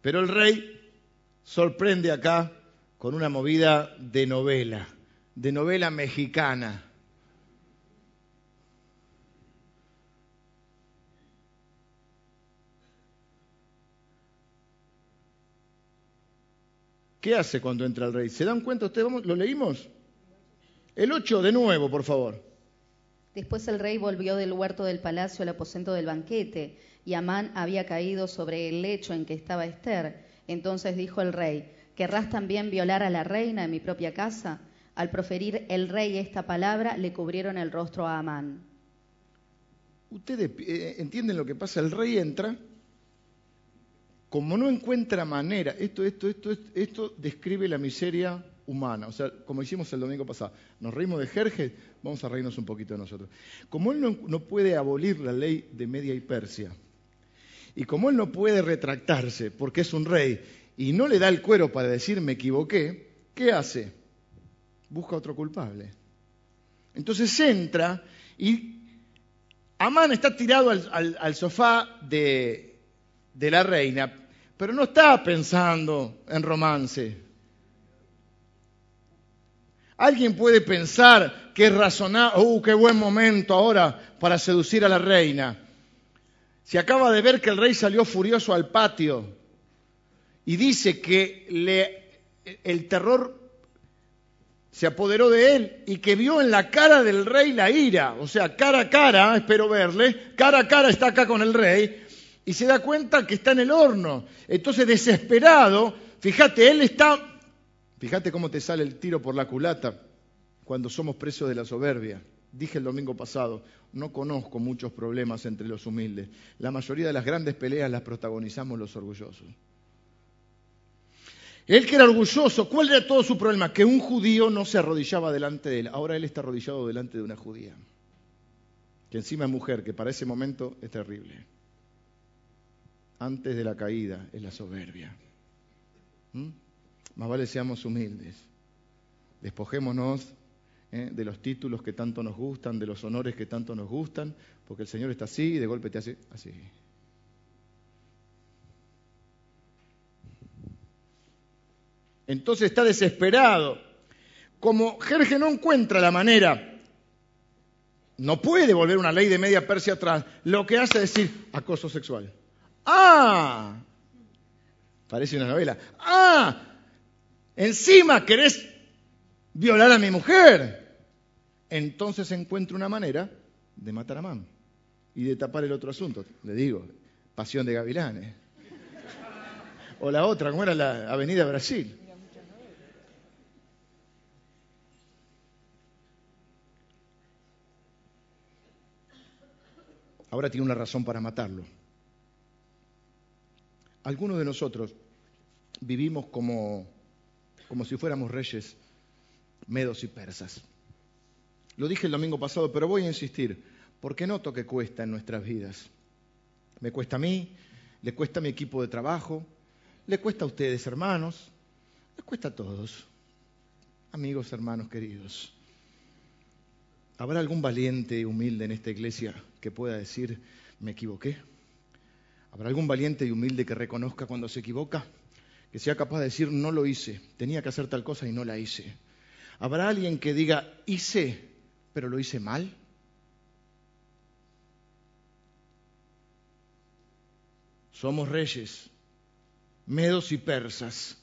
S1: Pero el rey sorprende acá con una movida de novela, de novela mexicana. ¿Qué hace cuando entra el rey? ¿Se dan cuenta ustedes? ¿Lo leímos? El 8 de nuevo, por favor.
S2: Después el rey volvió del huerto del palacio al aposento del banquete, y Amán había caído sobre el lecho en que estaba Esther. Entonces dijo el rey, ¿querrás también violar a la reina en mi propia casa? Al proferir el rey esta palabra, le cubrieron el rostro a Amán.
S1: Ustedes eh, entienden lo que pasa, el rey entra como no encuentra manera, esto, esto, esto, esto describe la miseria humana, o sea, como hicimos el domingo pasado, nos reímos de Jerjes, vamos a reírnos un poquito de nosotros. Como él no, no puede abolir la ley de Media y Persia, y como él no puede retractarse porque es un rey y no le da el cuero para decir me equivoqué, ¿qué hace? Busca otro culpable. Entonces entra y Amán está tirado al sofá de, de la reina, pero no está pensando en romance. Alguien puede pensar que es razonable, ¡uh, qué buen momento ahora para seducir a la reina! Se acaba de ver que el rey salió furioso al patio y dice que el terror se apoderó de él y que vio en la cara del rey la ira, o sea, cara a cara, espero verle, cara a cara está acá con el rey, y se da cuenta que está en el horno. Entonces, desesperado, fíjate, él está, fíjate cómo te sale el tiro por la culata cuando somos presos de la soberbia. Dije el domingo pasado, no conozco muchos problemas entre los humildes. La mayoría de las grandes peleas las protagonizamos los orgullosos. Él que era orgulloso, ¿cuál era todo su problema? Que un judío no se arrodillaba delante de él. Ahora él está arrodillado delante de una judía. Que encima es mujer, que para ese momento es terrible antes de la caída es la soberbia. ¿Mm? Más vale seamos humildes. Despojémonos ¿eh? de los títulos que tanto nos gustan, de los honores que tanto nos gustan, porque el Señor está así y de golpe te hace así. Entonces está desesperado. Como Jerje no encuentra la manera, no puede volver una ley de media Persia atrás, lo que hace es decir acoso sexual. Ah, parece una novela. Ah, encima querés violar a mi mujer. Entonces encuentro una manera de matar a Mam y de tapar el otro asunto. Le digo, pasión de gavilanes. O la otra, ¿cómo era la Avenida Brasil? Ahora tiene una razón para matarlo. Algunos de nosotros vivimos como, como si fuéramos reyes medos y persas. Lo dije el domingo pasado, pero voy a insistir, porque noto que cuesta en nuestras vidas. Me cuesta a mí, le cuesta a mi equipo de trabajo, le cuesta a ustedes, hermanos, le cuesta a todos, amigos, hermanos queridos. ¿Habrá algún valiente humilde en esta iglesia que pueda decir, me equivoqué? ¿Habrá algún valiente y humilde que reconozca cuando se equivoca? Que sea capaz de decir, no lo hice, tenía que hacer tal cosa y no la hice. ¿Habrá alguien que diga, hice, pero lo hice mal? Somos reyes, medos y persas.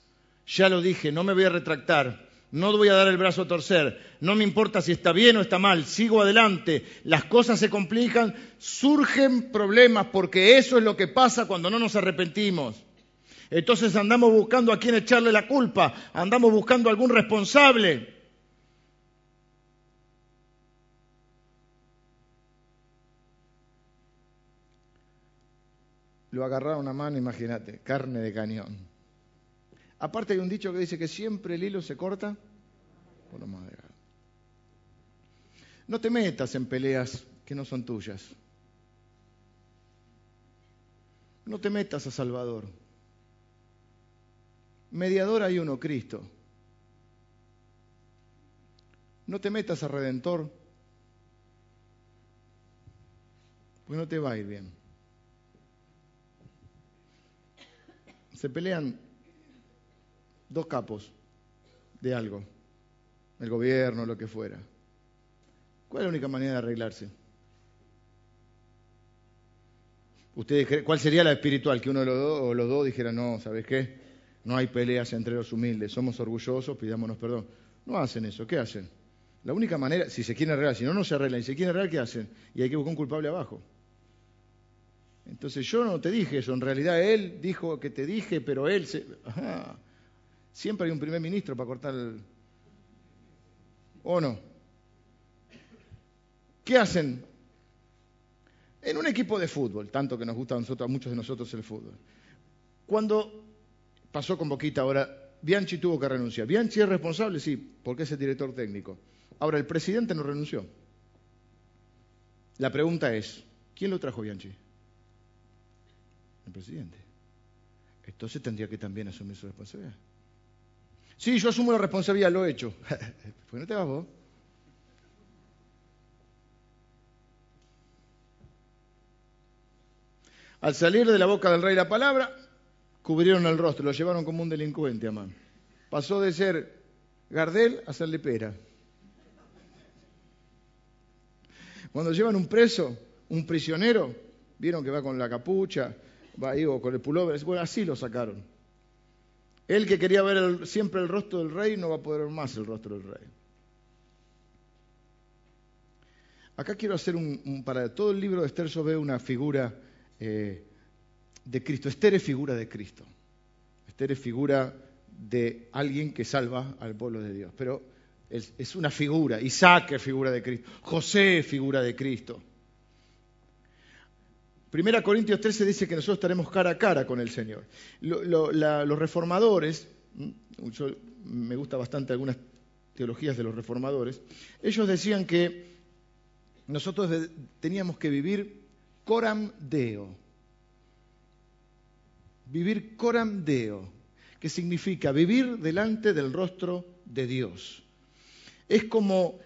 S1: Ya lo dije, no me voy a retractar. no voy a dar el brazo a torcer, no me importa si está bien o está mal, sigo adelante, las cosas se complican, surgen problemas porque eso es lo que pasa cuando no nos arrepentimos. Entonces andamos buscando a quién echarle la culpa, andamos buscando algún responsable. Lo agarraron a mano, imagínate, carne de cañón. Aparte hay un dicho que dice que siempre el hilo se corta por lo más. No te metas en peleas que no son tuyas. No te metas a Salvador. Mediador hay uno, Cristo. No te metas a Redentor, pues no te va a ir bien. Se pelean dos capos de algo, el gobierno, lo que fuera. ¿Cuál es la única manera de arreglarse? ¿Ustedes ¿Cuál sería la espiritual? Que uno de los dos o los dos dijera, no, ¿sabes qué? No hay peleas entre los humildes, somos orgullosos, pidámonos perdón. No hacen eso, ¿qué hacen? La única manera, si se quieren arreglar, si no, no se arreglan, si se quieren arreglar, ¿qué hacen? Y hay que buscar un culpable abajo. Entonces yo no te dije eso, en realidad él dijo que te dije, pero él se... Siempre hay un primer ministro para cortar el... ¿O no? ¿Qué hacen? En un equipo de fútbol, tanto que nos gusta a, nosotros, a muchos de nosotros el fútbol. Cuando pasó con Boquita ahora, Bianchi tuvo que renunciar. ¿Bianchi es responsable? Sí, porque es el director técnico. Ahora, el presidente no renunció. La pregunta es, ¿quién lo trajo Bianchi? El presidente. Entonces tendría que también asumir su responsabilidad. Sí, yo asumo la responsabilidad, lo he hecho. pues no te vas vos. Al salir de la boca del rey la palabra, cubrieron el rostro, lo llevaron como un delincuente, amán. Pasó de ser Gardel a ser lepera. Cuando llevan un preso, un prisionero, vieron que va con la capucha, o con el pullover, bueno, así lo sacaron. Él que quería ver siempre el rostro del rey no va a poder ver más el rostro del rey. Acá quiero hacer un, para todo el libro de Esther yo veo una figura eh, de Cristo. Esther es figura de Cristo. Esther es figura de alguien que salva al pueblo de Dios. Pero es, es una figura. Isaac es figura de Cristo. José es figura de Cristo. Primera Corintios 13 dice que nosotros estaremos cara a cara con el Señor. los reformadores, me gusta bastante algunas teologías de los reformadores, ellos decían que nosotros teníamos que vivir coram deo, vivir coram deo, que significa vivir delante del rostro de Dios. Es como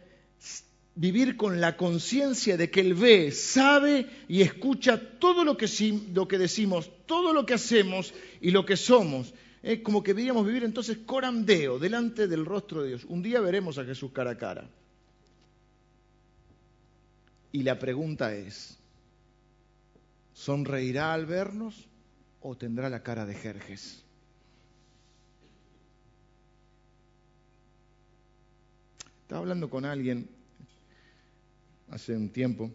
S1: vivir con la conciencia de que Él ve, sabe y escucha todo lo que, decimos, todo lo que hacemos y lo que somos. Es como que deberíamos vivir entonces coram deo, delante del rostro de Dios. Un día veremos a Jesús cara a cara. Y la pregunta es, ¿sonreirá al vernos? o tendrá la cara de Jerjes? Estaba hablando con alguien hace un tiempo,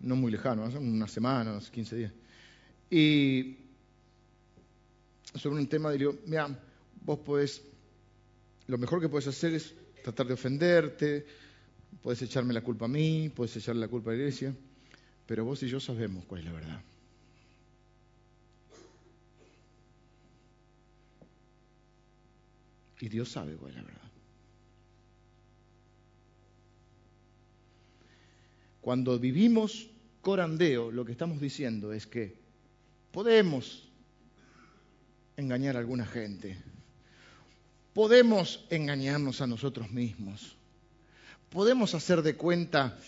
S1: no muy lejano, hace unas semanas, 15 días, y sobre un tema digo, mira, vos podés, lo mejor que puedes hacer es tratar de ofenderte, puedes echarme la culpa a mí, puedes echarle la culpa a la iglesia, pero vos y yo sabemos cuál es la verdad. Y Dios sabe cuál es la verdad. Cuando vivimos corandeo, lo que estamos diciendo es que podemos engañar a alguna gente, podemos engañarnos a nosotros mismos, podemos hacer de cuenta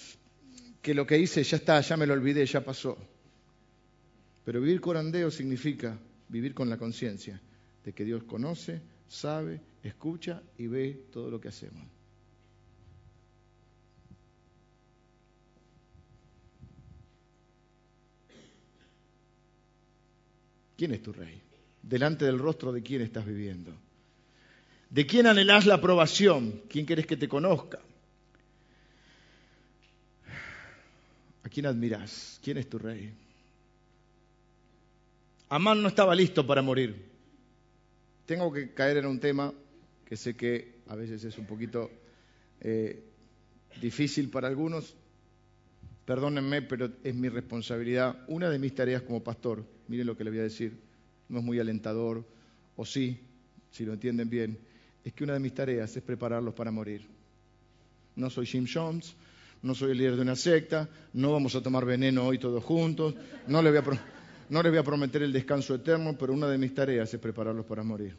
S1: que lo que hice ya está, ya me lo olvidé, ya pasó. Pero vivir corandeo significa vivir con la conciencia de que Dios conoce, sabe, escucha y ve todo lo que hacemos. ¿Quién es tu rey? Delante del rostro de quién estás viviendo. ¿De quién anhelás la aprobación? ¿Quién querés que te conozca? ¿A quién admirás? ¿Quién es tu rey? Amán no estaba listo para morir. Tengo que caer en un tema que sé que a veces es un poquito eh, difícil para algunos. Perdónenme, pero es mi responsabilidad. Una de mis tareas como pastor, miren lo que le voy a decir, no es muy alentador, o sí, si lo entienden bien, es que una de mis tareas es prepararlos para morir. No soy Jim Jones, no soy el líder de una secta, no vamos a tomar veneno hoy todos juntos, no les voy a, prometer el descanso eterno, pero una de mis tareas es prepararlos para morir.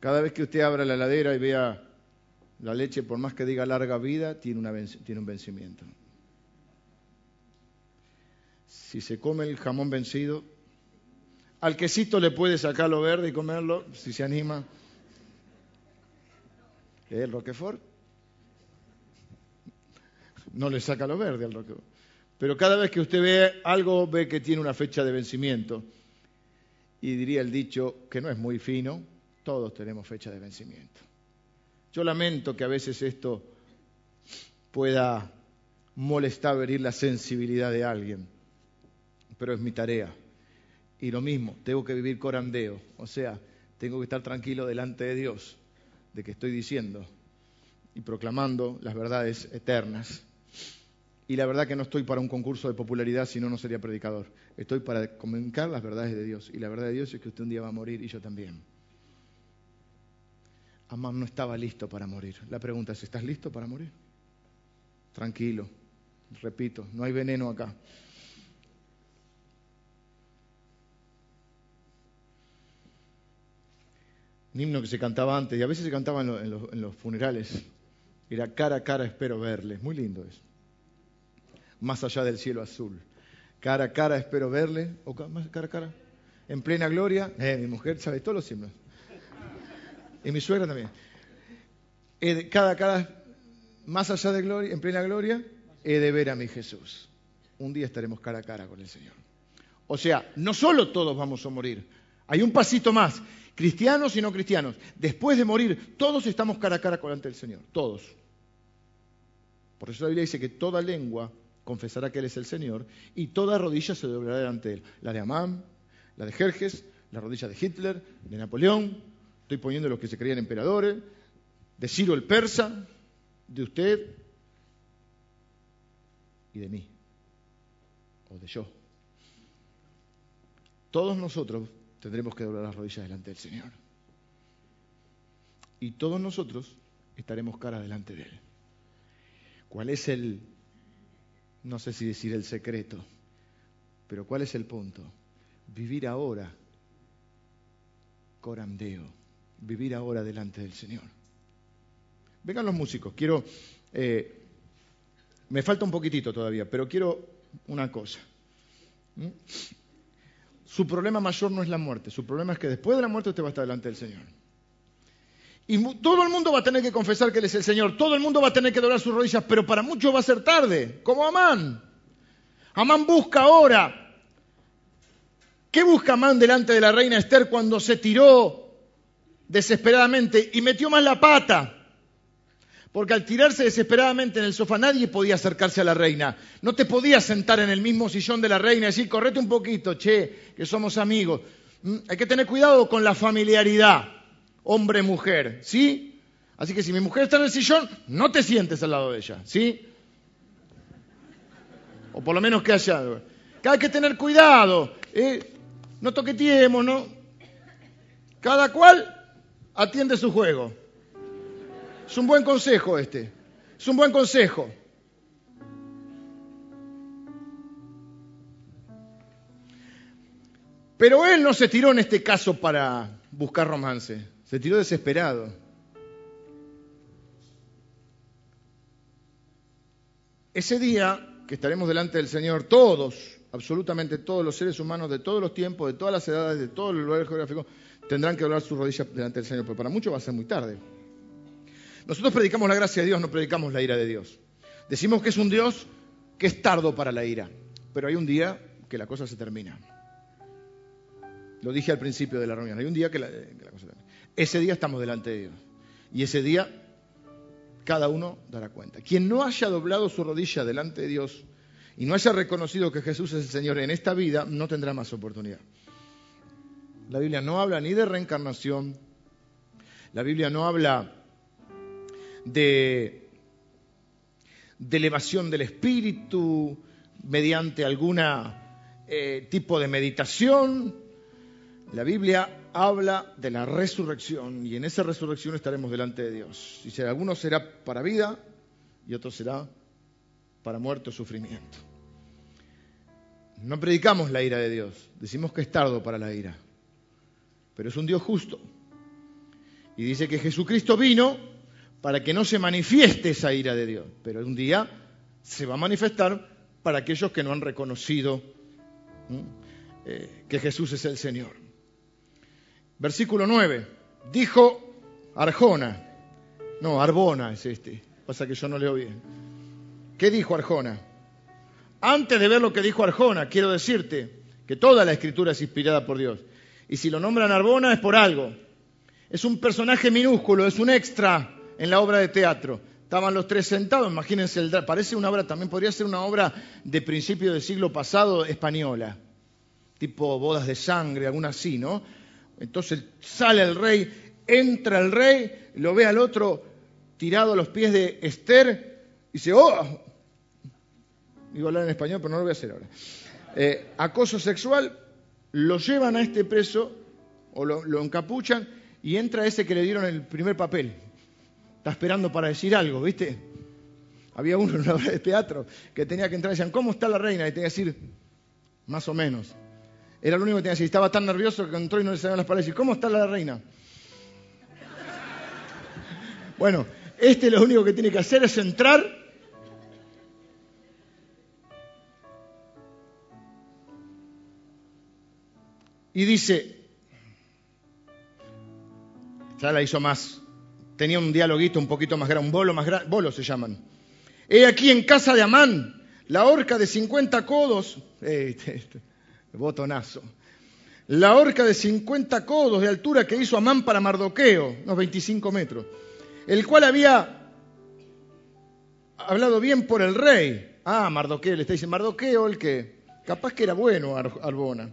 S1: Cada vez que usted abra la heladera y vea la leche, por más que diga larga vida, tiene, tiene un vencimiento. Si se come el jamón vencido, al quesito le puede sacar lo verde y comerlo, si se anima. ¿El Roquefort? No le saca lo verde al Roquefort. Pero cada vez que usted ve algo, ve que tiene una fecha de vencimiento. Y diría el dicho que no es muy fino, todos tenemos fecha de vencimiento. Yo lamento que a veces esto pueda molestar, herir la sensibilidad de alguien, pero es mi tarea y lo mismo, tengo que vivir corandeo, o sea, tengo que estar tranquilo delante de Dios de que estoy diciendo y proclamando las verdades eternas. Y la verdad que no estoy para un concurso de popularidad, si no, no sería predicador. Estoy para comunicar las verdades de Dios. Y la verdad de Dios es que usted un día va a morir y yo también. Amán no estaba listo para morir. La pregunta es, ¿estás listo para morir? Tranquilo. Repito, no hay veneno acá. Un himno que se cantaba antes, y a veces se cantaba en, los, funerales. Era cara a cara espero verle. Muy lindo eso. Más allá del cielo azul. Cara a cara espero verle. O cara a cara. En plena gloria. Eh, mi mujer sabe todos los himnos. Y mi suegra también. Cada cara, más allá de gloria, en plena gloria, he de ver a mi Jesús. Un día estaremos cara a cara con el Señor. O sea, no solo todos vamos a morir, hay un pasito más cristianos y no cristianos, después de morir, todos estamos cara a cara ante el Señor, todos. Por eso la Biblia dice que toda lengua confesará que Él es el Señor y toda rodilla se doblará delante de Él. La de Amán, la de Jerjes, la rodilla de Hitler, de Napoleón, estoy poniendo los que se creían emperadores, de Ciro el persa, de usted y de mí, o de yo. Todos nosotros tendremos que doblar las rodillas delante del Señor. Y todos nosotros estaremos cara delante de Él. ¿Cuál es el, no sé si decir el secreto, pero cuál es el punto? Vivir ahora, corandeo, vivir ahora delante del Señor. Vengan los músicos, quiero, eh, me falta un poquitito todavía, pero quiero una cosa. ¿Mm? Su problema mayor no es la muerte, su problema es que después de la muerte usted va a estar delante del Señor. Y todo el mundo va a tener que confesar que Él es el Señor, todo el mundo va a tener que doblar sus rodillas, pero para muchos va a ser tarde, como Amán. Amán busca ahora. ¿Qué busca Amán delante de la reina Esther cuando se tiró desesperadamente y metió más la pata? Porque al tirarse desesperadamente en el sofá nadie podía acercarse a la reina. No te podías sentar en el mismo sillón de la reina y decir, correte un poquito, che, que somos amigos. Mm, hay que tener cuidado con la familiaridad, hombre-mujer, ¿sí? Así que si mi mujer está en el sillón, no te sientes al lado de ella, ¿sí? O por lo menos que haya... Hay que tener cuidado, ¿eh? no toqueteemos, ¿no? Cada cual atiende su juego. Es un buen consejo este. Es un buen consejo. Pero él no se tiró en este caso para buscar romance. Se tiró desesperado. Ese día que estaremos delante del Señor, todos, absolutamente todos los seres humanos de todos los tiempos, de todas las edades, de todos los lugares geográficos, tendrán que doblar sus rodillas delante del Señor. Pero para muchos va a ser muy tarde. Nosotros predicamos la gracia de Dios, no predicamos la ira de Dios. Decimos que es un Dios que es tardo para la ira, pero hay un día que la cosa se termina. Lo dije al principio de la reunión. Hay un día que la, cosa Ese día estamos delante de Dios. Y ese día cada uno dará cuenta. Quien no haya doblado su rodilla delante de Dios y no haya reconocido que Jesús es el Señor en esta vida, no tendrá más oportunidad. La Biblia no habla ni de reencarnación, la Biblia no habla de, elevación del espíritu mediante algún eh, tipo de meditación. La Biblia habla de la resurrección y en esa resurrección estaremos delante de Dios. Y si alguno será para vida y otro será para muerte o sufrimiento. No predicamos la ira de Dios, decimos que es tardo para la ira, pero es un Dios justo. Y dice que Jesucristo vino para que no se manifieste esa ira de Dios, pero un día se va a manifestar para aquellos que no han reconocido eh, que Jesús es el Señor. Versículo 9. Dijo Arjona. No, Arbona es este. Pasa que yo no leo bien. ¿Qué dijo Arjona? Antes de ver lo que dijo Arjona, quiero decirte que toda la escritura es inspirada por Dios. Y si lo nombran Arbona es por algo. Es un personaje minúsculo, es un extra en la obra de teatro. Estaban los tres sentados, imagínense, el, parece una obra, también podría ser una obra de principio del siglo pasado española, tipo bodas de sangre, alguna así, ¿no? Entonces sale el rey, entra el rey, lo ve al otro tirado a los pies de Esther y dice, oh, digo hablar en español, pero no lo voy a hacer ahora. Eh, acoso sexual, lo llevan a este preso o lo encapuchan y entra ese que le dieron el primer papel, Está esperando para decir algo, ¿viste? Había uno en una obra de teatro que tenía que entrar y decían, ¿cómo está la reina? Y tenía que decir, más o menos. Era lo único que tenía que decir. Estaba tan nervioso que entró y no le salían las palabras. Y ¿cómo está la reina? Bueno, este lo único que tiene que hacer es entrar y dice, ya la hizo más tenía un dialoguito un poquito más grande, un bolo más grande, bolo se llaman. He aquí en casa de Amán, la horca de 50 codos, este, este, botonazo, la horca de 50 codos de altura que hizo Amán para Mardoqueo, unos 25 metros, el cual había hablado bien por el rey. Ah, Mardoqueo, le está diciendo, Mardoqueo el que, capaz que era bueno Arbona.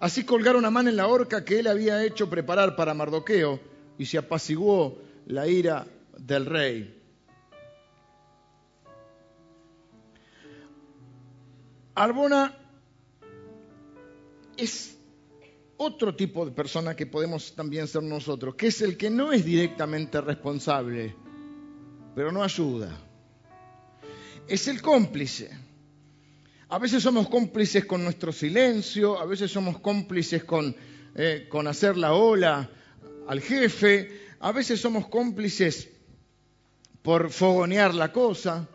S1: Así colgaron a Amán en la horca que él había hecho preparar para Mardoqueo y se apaciguó la ira del rey. Arbona es otro tipo de persona que podemos también ser nosotros, que es el que no es directamente responsable, pero no ayuda. Es el cómplice. A veces somos cómplices con nuestro silencio, a veces somos cómplices con, eh, con hacer la ola al jefe, a veces somos cómplices por fogonear la cosa.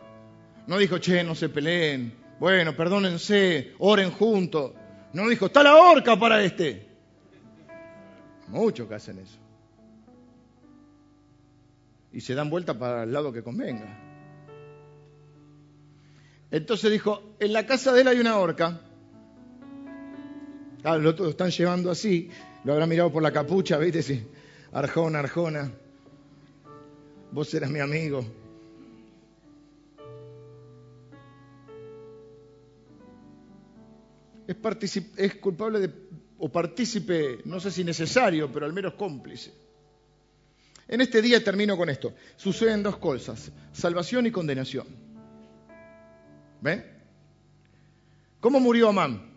S1: No dijo, che, no se peleen. Bueno, perdónense, oren juntos. No dijo, está la horca para este. Muchos que hacen eso. Y se dan vuelta para el lado que convenga. Entonces dijo, en la casa de él hay una horca. Claro, lo están llevando así. Lo habrá mirado por la capucha, ¿viste? Sí. Arjona, Arjona, vos eras mi amigo. Es, culpable de, o partícipe, no sé si necesario, pero al menos cómplice. En este día termino con esto. Suceden dos cosas, salvación y condenación. ¿Ven? ¿Cómo murió Amán?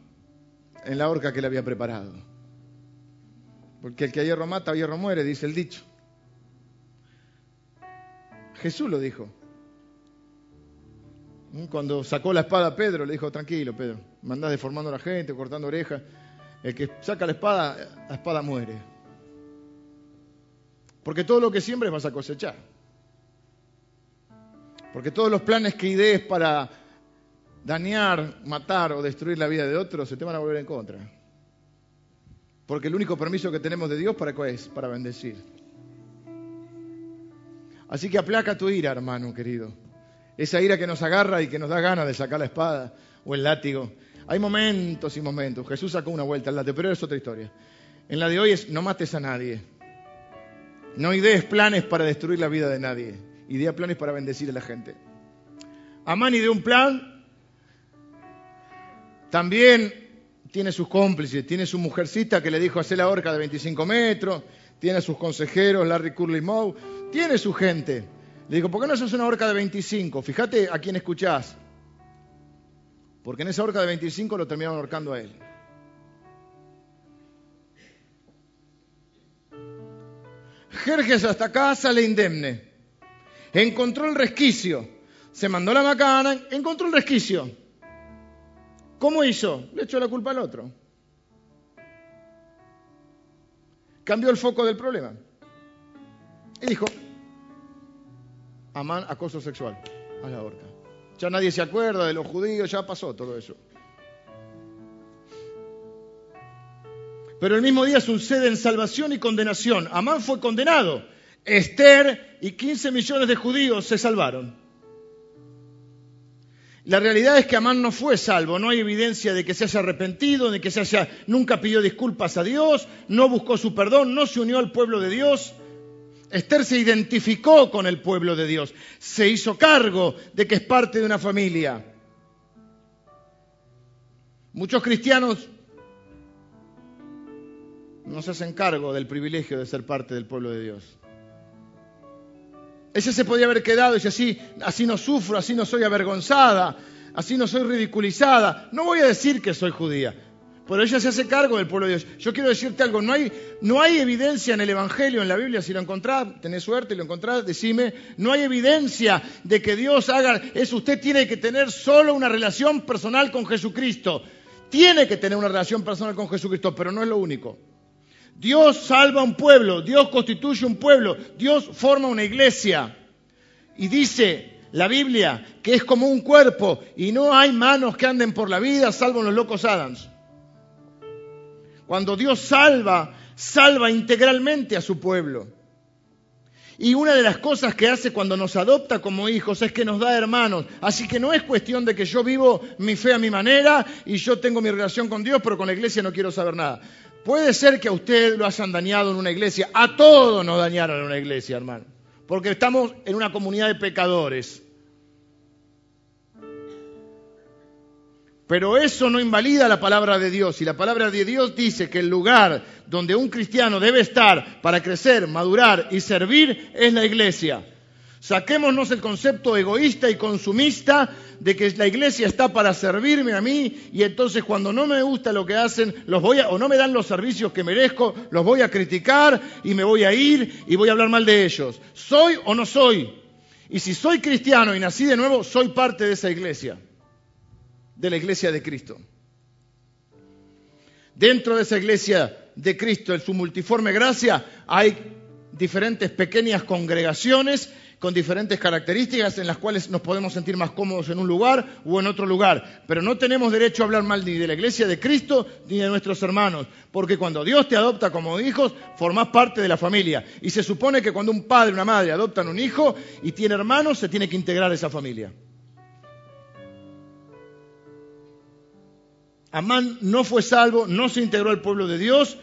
S1: En la horca que le había preparado. Porque el que a hierro mata, a hierro muere, dice el dicho. Jesús lo dijo. Cuando sacó la espada a Pedro, le dijo, tranquilo, Pedro, mandás deformando a la gente, cortando orejas. El que saca la espada, la espada muere. Porque todo lo que siembres vas a cosechar. Porque todos los planes que idees para dañar, matar o destruir la vida de otros se te van a volver en contra. Porque el único permiso que tenemos de Dios para qué es? Para bendecir. Así que aplaca tu ira, hermano querido. Esa ira que nos agarra y que nos da ganas de sacar la espada o el látigo. Hay momentos y momentos. Jesús sacó una vuelta al látigo, pero es otra historia. en la de hoy es no mates a nadie. No idees planes para destruir la vida de nadie. Idea planes para bendecir a la gente. Amán ideó un plan. También tiene sus cómplices. Tiene su mujercita que le dijo hacer la horca de 25 metros. Tiene a sus consejeros, Larry Curly Moe. Tiene su gente. Le dijo, ¿por qué no haces una horca de 25? Fíjate a quién escuchás. Porque en esa horca de 25 lo terminaron ahorcando a él. Jerjes hasta acá sale indemne. Encontró el resquicio. Se mandó la macana, encontró el resquicio. ¿Cómo hizo? Le echó la culpa al otro. Cambió el foco del problema. Y dijo, Amán, acoso sexual, a la horca. Ya nadie se acuerda de los judíos, ya pasó todo eso. Pero el mismo día sucede en salvación y condenación. Amán fue condenado. Esther y 15 millones de judíos se salvaron. La realidad es que Amán no fue salvo, no hay evidencia de que se haya arrepentido, de que se haya, nunca pidió disculpas a Dios, no buscó su perdón, no se unió al pueblo de Dios. Esther se identificó con el pueblo de Dios, se hizo cargo de que es parte de una familia. Muchos cristianos no se hacen cargo del privilegio de ser parte del pueblo de Dios. Ese se podía haber quedado y así, así no sufro, así no soy avergonzada, así no soy ridiculizada. No voy a decir que soy judía, pero ella se hace cargo del pueblo de Dios. Yo quiero decirte algo, no hay, no hay evidencia en el Evangelio, en la Biblia, si lo encontrás, tenés suerte y lo encontrás, decime, no hay evidencia de que Dios haga eso. Usted tiene que tener solo una relación personal con Jesucristo. Tiene que tener una relación personal con Jesucristo, pero no es lo único. Dios salva un pueblo, Dios constituye un pueblo, Dios forma una iglesia. Y dice la Biblia que es como un cuerpo y no hay manos que anden por la vida salvo los locos Adams. Cuando Dios salva, salva integralmente a su pueblo. Y una de las cosas que hace cuando nos adopta como hijos es que nos da hermanos. Así que no es cuestión de que yo vivo mi fe a mi manera y yo tengo mi relación con Dios, pero con la iglesia no quiero saber nada. Puede ser que a usted lo hayan dañado en una iglesia. A todos nos dañaron en una iglesia, hermano. Porque estamos en una comunidad de pecadores. Pero eso no invalida la palabra de Dios. Y la palabra de Dios dice que el lugar donde un cristiano debe estar para crecer, madurar y servir es la iglesia. Saquémonos el concepto egoísta y consumista de que la iglesia está para servirme a mí y entonces cuando no me gusta lo que hacen, los voy a, o no me dan los servicios que merezco, los voy a criticar y me voy a ir y voy a hablar mal de ellos. ¿Soy o no soy? Y si soy cristiano y nací de nuevo, soy parte de esa iglesia, de la iglesia de Cristo. Dentro de esa iglesia de Cristo, en su multiforme gracia, hay diferentes pequeñas congregaciones con diferentes características en las cuales nos podemos sentir más cómodos en un lugar o en otro lugar. Pero no tenemos derecho a hablar mal ni de la iglesia de Cristo ni de nuestros hermanos, porque cuando Dios te adopta como hijos, formás parte de la familia. Y se supone que cuando un padre o una madre adoptan un hijo y tiene hermanos, se tiene que integrar esa familia. Amán no fue salvo, no se integró al pueblo de Dios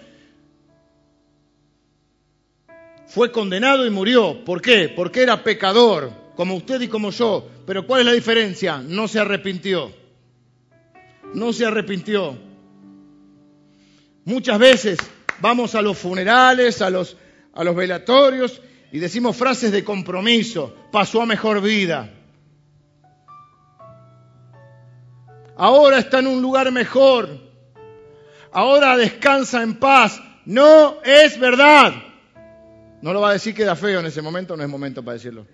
S1: fue condenado y murió. ¿Por qué? Porque era pecador, como usted y como yo. Pero ¿cuál es la diferencia? No se arrepintió. No se arrepintió. Muchas veces vamos a los funerales, a los, a los velatorios y decimos frases de compromiso. Pasó a mejor vida. Ahora está en un lugar mejor. Ahora descansa en paz. No es verdad. No lo va a decir que da feo en ese momento, no es momento para decirlo.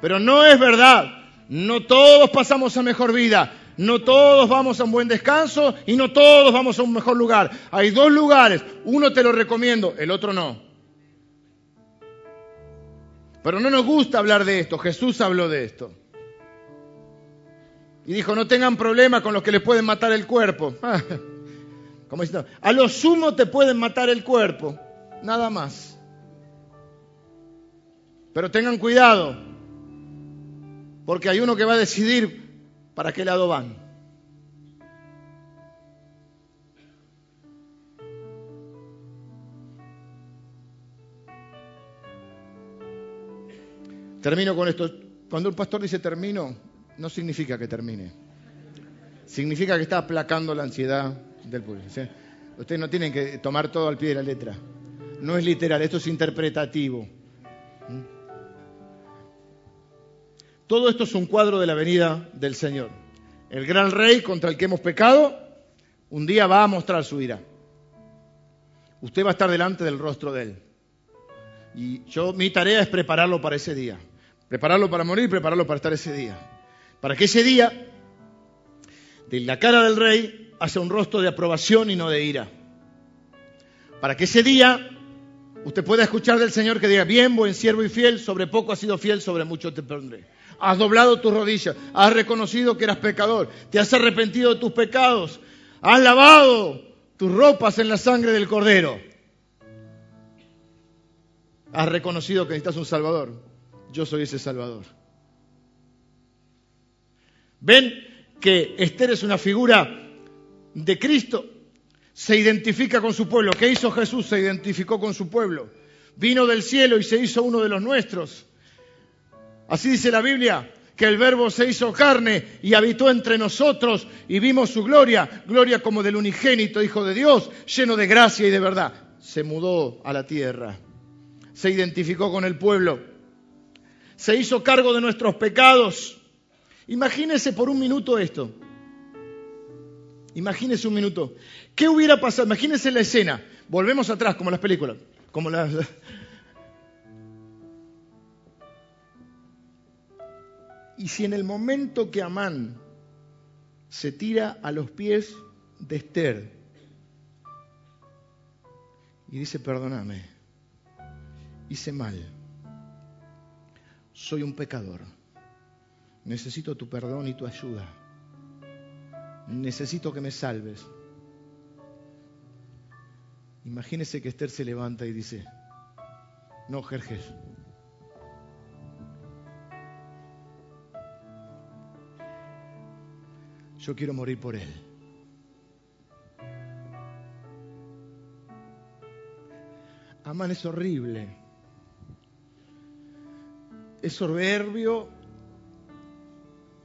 S1: Pero no es verdad. No todos pasamos a mejor vida. No todos vamos a un buen descanso y no todos vamos a un mejor lugar. Hay dos lugares. Uno te lo recomiendo, el otro no. Pero no nos gusta hablar de esto. Jesús habló de esto. Y dijo, no tengan problema con los que les pueden matar el cuerpo. Como a lo sumo te pueden matar el cuerpo. Nada más. Pero tengan cuidado, porque hay uno que va a decidir para qué lado van. Termino con esto. Cuando un pastor dice termino, no significa que termine. Significa que está aplacando la ansiedad del público. Ustedes no tienen que tomar todo al pie de la letra. No es literal, esto es interpretativo. Todo esto es un cuadro de la venida del Señor. El gran rey contra el que hemos pecado, un día va a mostrar su ira. Usted va a estar delante del rostro de él. Y yo, mi tarea es prepararlo para ese día. Prepararlo para morir, prepararlo para estar ese día. Para que ese día, de la cara del rey, hacia un rostro de aprobación y no de ira. Para que ese día usted pueda escuchar del Señor que diga, bien, buen siervo y fiel, sobre poco has sido fiel, sobre mucho te pondré. Has doblado tus rodillas, has reconocido que eras pecador, te has arrepentido de tus pecados, has lavado tus ropas en la sangre del cordero. Has reconocido que necesitas un Salvador. Yo soy ese Salvador. ¿Ven que Esther es una figura de Cristo? Se identifica con su pueblo. ¿Qué hizo Jesús? Se identificó con su pueblo. Vino del cielo y se hizo uno de los nuestros. Así dice la Biblia, que el verbo se hizo carne y habitó entre nosotros y vimos su gloria, gloria como del unigénito Hijo de Dios, lleno de gracia y de verdad. Se mudó a la tierra se identificó con el pueblo, se hizo cargo de nuestros pecados. Imagínese por un minuto esto. Imagínese un minuto. ¿Qué hubiera pasado? Imagínese la escena. Volvemos atrás, como las películas. Como las. Y si en el momento que Amán se tira a los pies de Esther y dice, perdóname, hice mal. Soy un pecador. Necesito tu perdón y tu ayuda. Necesito que me salves. Imagínese que Esther se levanta y dice, no, Jerjes, yo quiero morir por él. Amán es horrible es soberbio,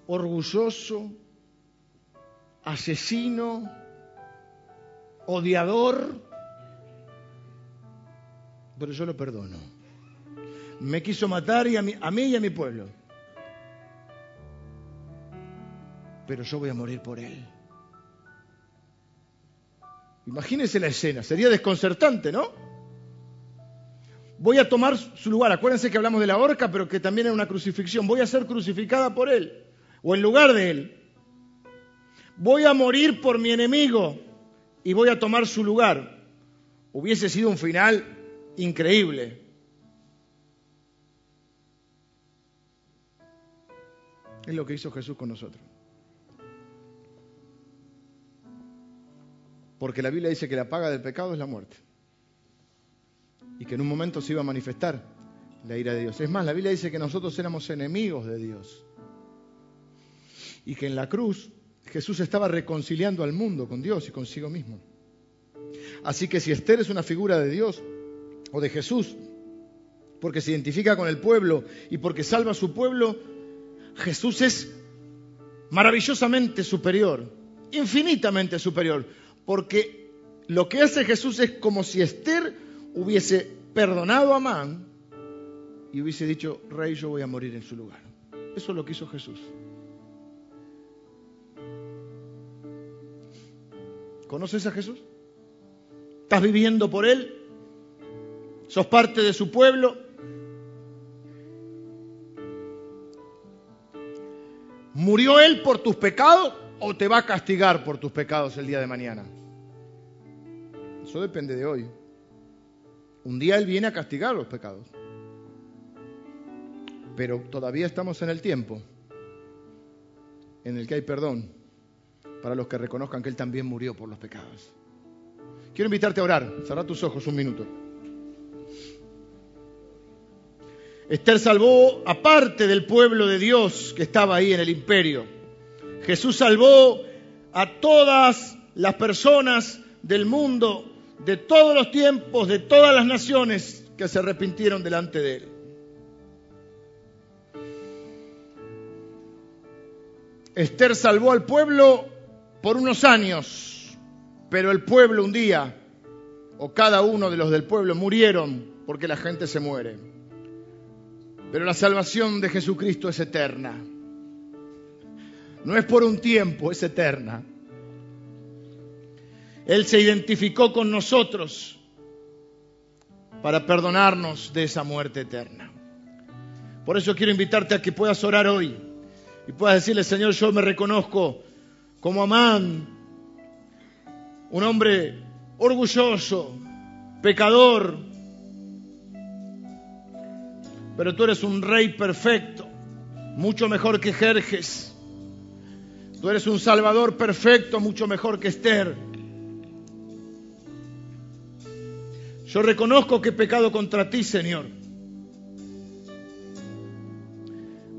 S1: orgulloso, asesino, odiador, pero yo lo perdono. Me quiso matar y a, a mí y a mi pueblo. Pero yo voy a morir por él. Imagínense la escena, sería desconcertante, ¿no? voy a tomar su lugar. Acuérdense que hablamos de la horca, pero que también es una crucifixión. Voy a ser crucificada por él o en lugar de él. Voy a morir por mi enemigo y voy a tomar su lugar. Hubiese sido un final increíble. Es lo que hizo Jesús con nosotros. Porque la Biblia dice que la paga del pecado es la muerte y que en un momento se iba a manifestar la ira de Dios. Es más, la Biblia dice que nosotros éramos enemigos de Dios y que en la cruz Jesús estaba reconciliando al mundo con Dios y consigo mismo. Así que si Esther es una figura de Dios o de Jesús, porque se identifica con el pueblo y porque salva a su pueblo, Jesús es maravillosamente superior, infinitamente superior, porque lo que hace Jesús es como si Esther hubiese perdonado a Amán y hubiese dicho, rey, yo voy a morir en su lugar. Eso es lo que hizo Jesús. ¿Conoces a Jesús? ¿Estás viviendo por Él? ¿Sos parte de su pueblo? ¿Murió Él por tus pecados o te va a castigar por tus pecados el día de mañana? Eso depende de hoy. Un día Él viene a castigar los pecados. Pero todavía estamos en el tiempo en el que hay perdón para los que reconozcan que Él también murió por los pecados. Quiero invitarte a orar. Cerra tus ojos un minuto. Esther salvó aparte del pueblo de Dios que estaba ahí en el imperio. Jesús salvó a todas las personas del mundo, de todos los tiempos, de todas las naciones que se arrepintieron delante de Él. Esther salvó al pueblo por unos años, pero el pueblo un día, o cada uno de los del pueblo, murieron porque la gente se muere. Pero la salvación de Jesucristo es eterna. No es por un tiempo, es eterna. Él se identificó con nosotros para perdonarnos de esa muerte eterna. Por eso quiero invitarte a que puedas orar hoy y puedas decirle, Señor, yo me reconozco como Amán, un hombre orgulloso, pecador, pero tú eres un rey perfecto, mucho mejor que Jerjes. Tú eres un salvador perfecto, mucho mejor que Esther. Yo reconozco que he pecado contra ti, Señor.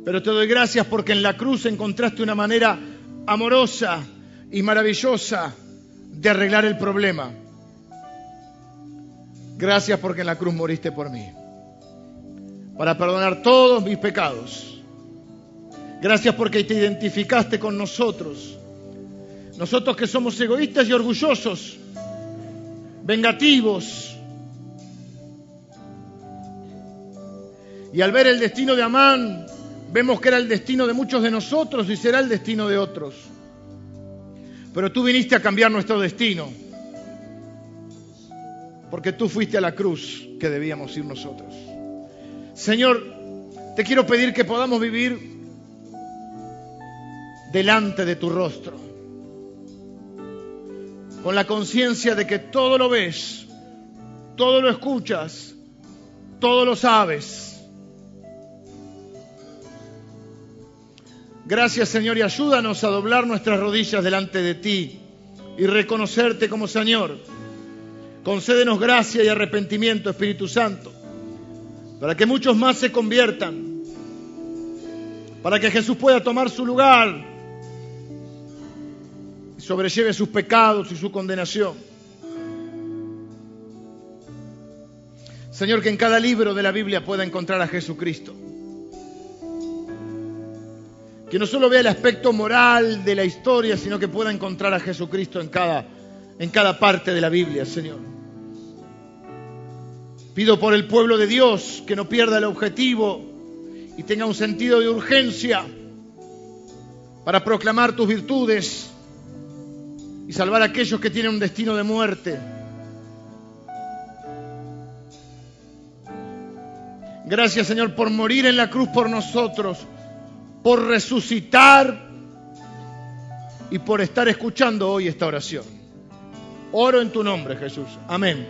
S1: Pero te doy gracias porque en la cruz encontraste una manera amorosa y maravillosa de arreglar el problema. Gracias porque en la cruz moriste por mí, para perdonar todos mis pecados. Gracias porque te identificaste con nosotros. Nosotros que somos egoístas y orgullosos, vengativos, Y al ver el destino de Amán, vemos que era el destino de muchos de nosotros y será el destino de otros. Pero tú viniste a cambiar nuestro destino, porque tú fuiste a la cruz que debíamos ir nosotros. Señor, te quiero pedir que podamos vivir delante de tu rostro, con la conciencia de que todo lo ves, todo lo escuchas, todo lo sabes Gracias Señor y ayúdanos a doblar nuestras rodillas delante de ti y reconocerte como Señor. Concédenos gracia y arrepentimiento, Espíritu Santo, para que muchos más se conviertan, para que Jesús pueda tomar su lugar y sobrelleve sus pecados y su condenación. Señor, que en cada libro de la Biblia pueda encontrar a Jesucristo que no solo vea el aspecto moral de la historia, sino que pueda encontrar a Jesucristo en cada, en cada parte de la Biblia, Señor. Pido por el pueblo de Dios que no pierda el objetivo y tenga un sentido de urgencia para proclamar tus virtudes y salvar a aquellos que tienen un destino de muerte. Gracias Señor por morir en la cruz por nosotros por resucitar y por estar escuchando hoy esta oración. Oro en tu nombre, Jesús. Amén.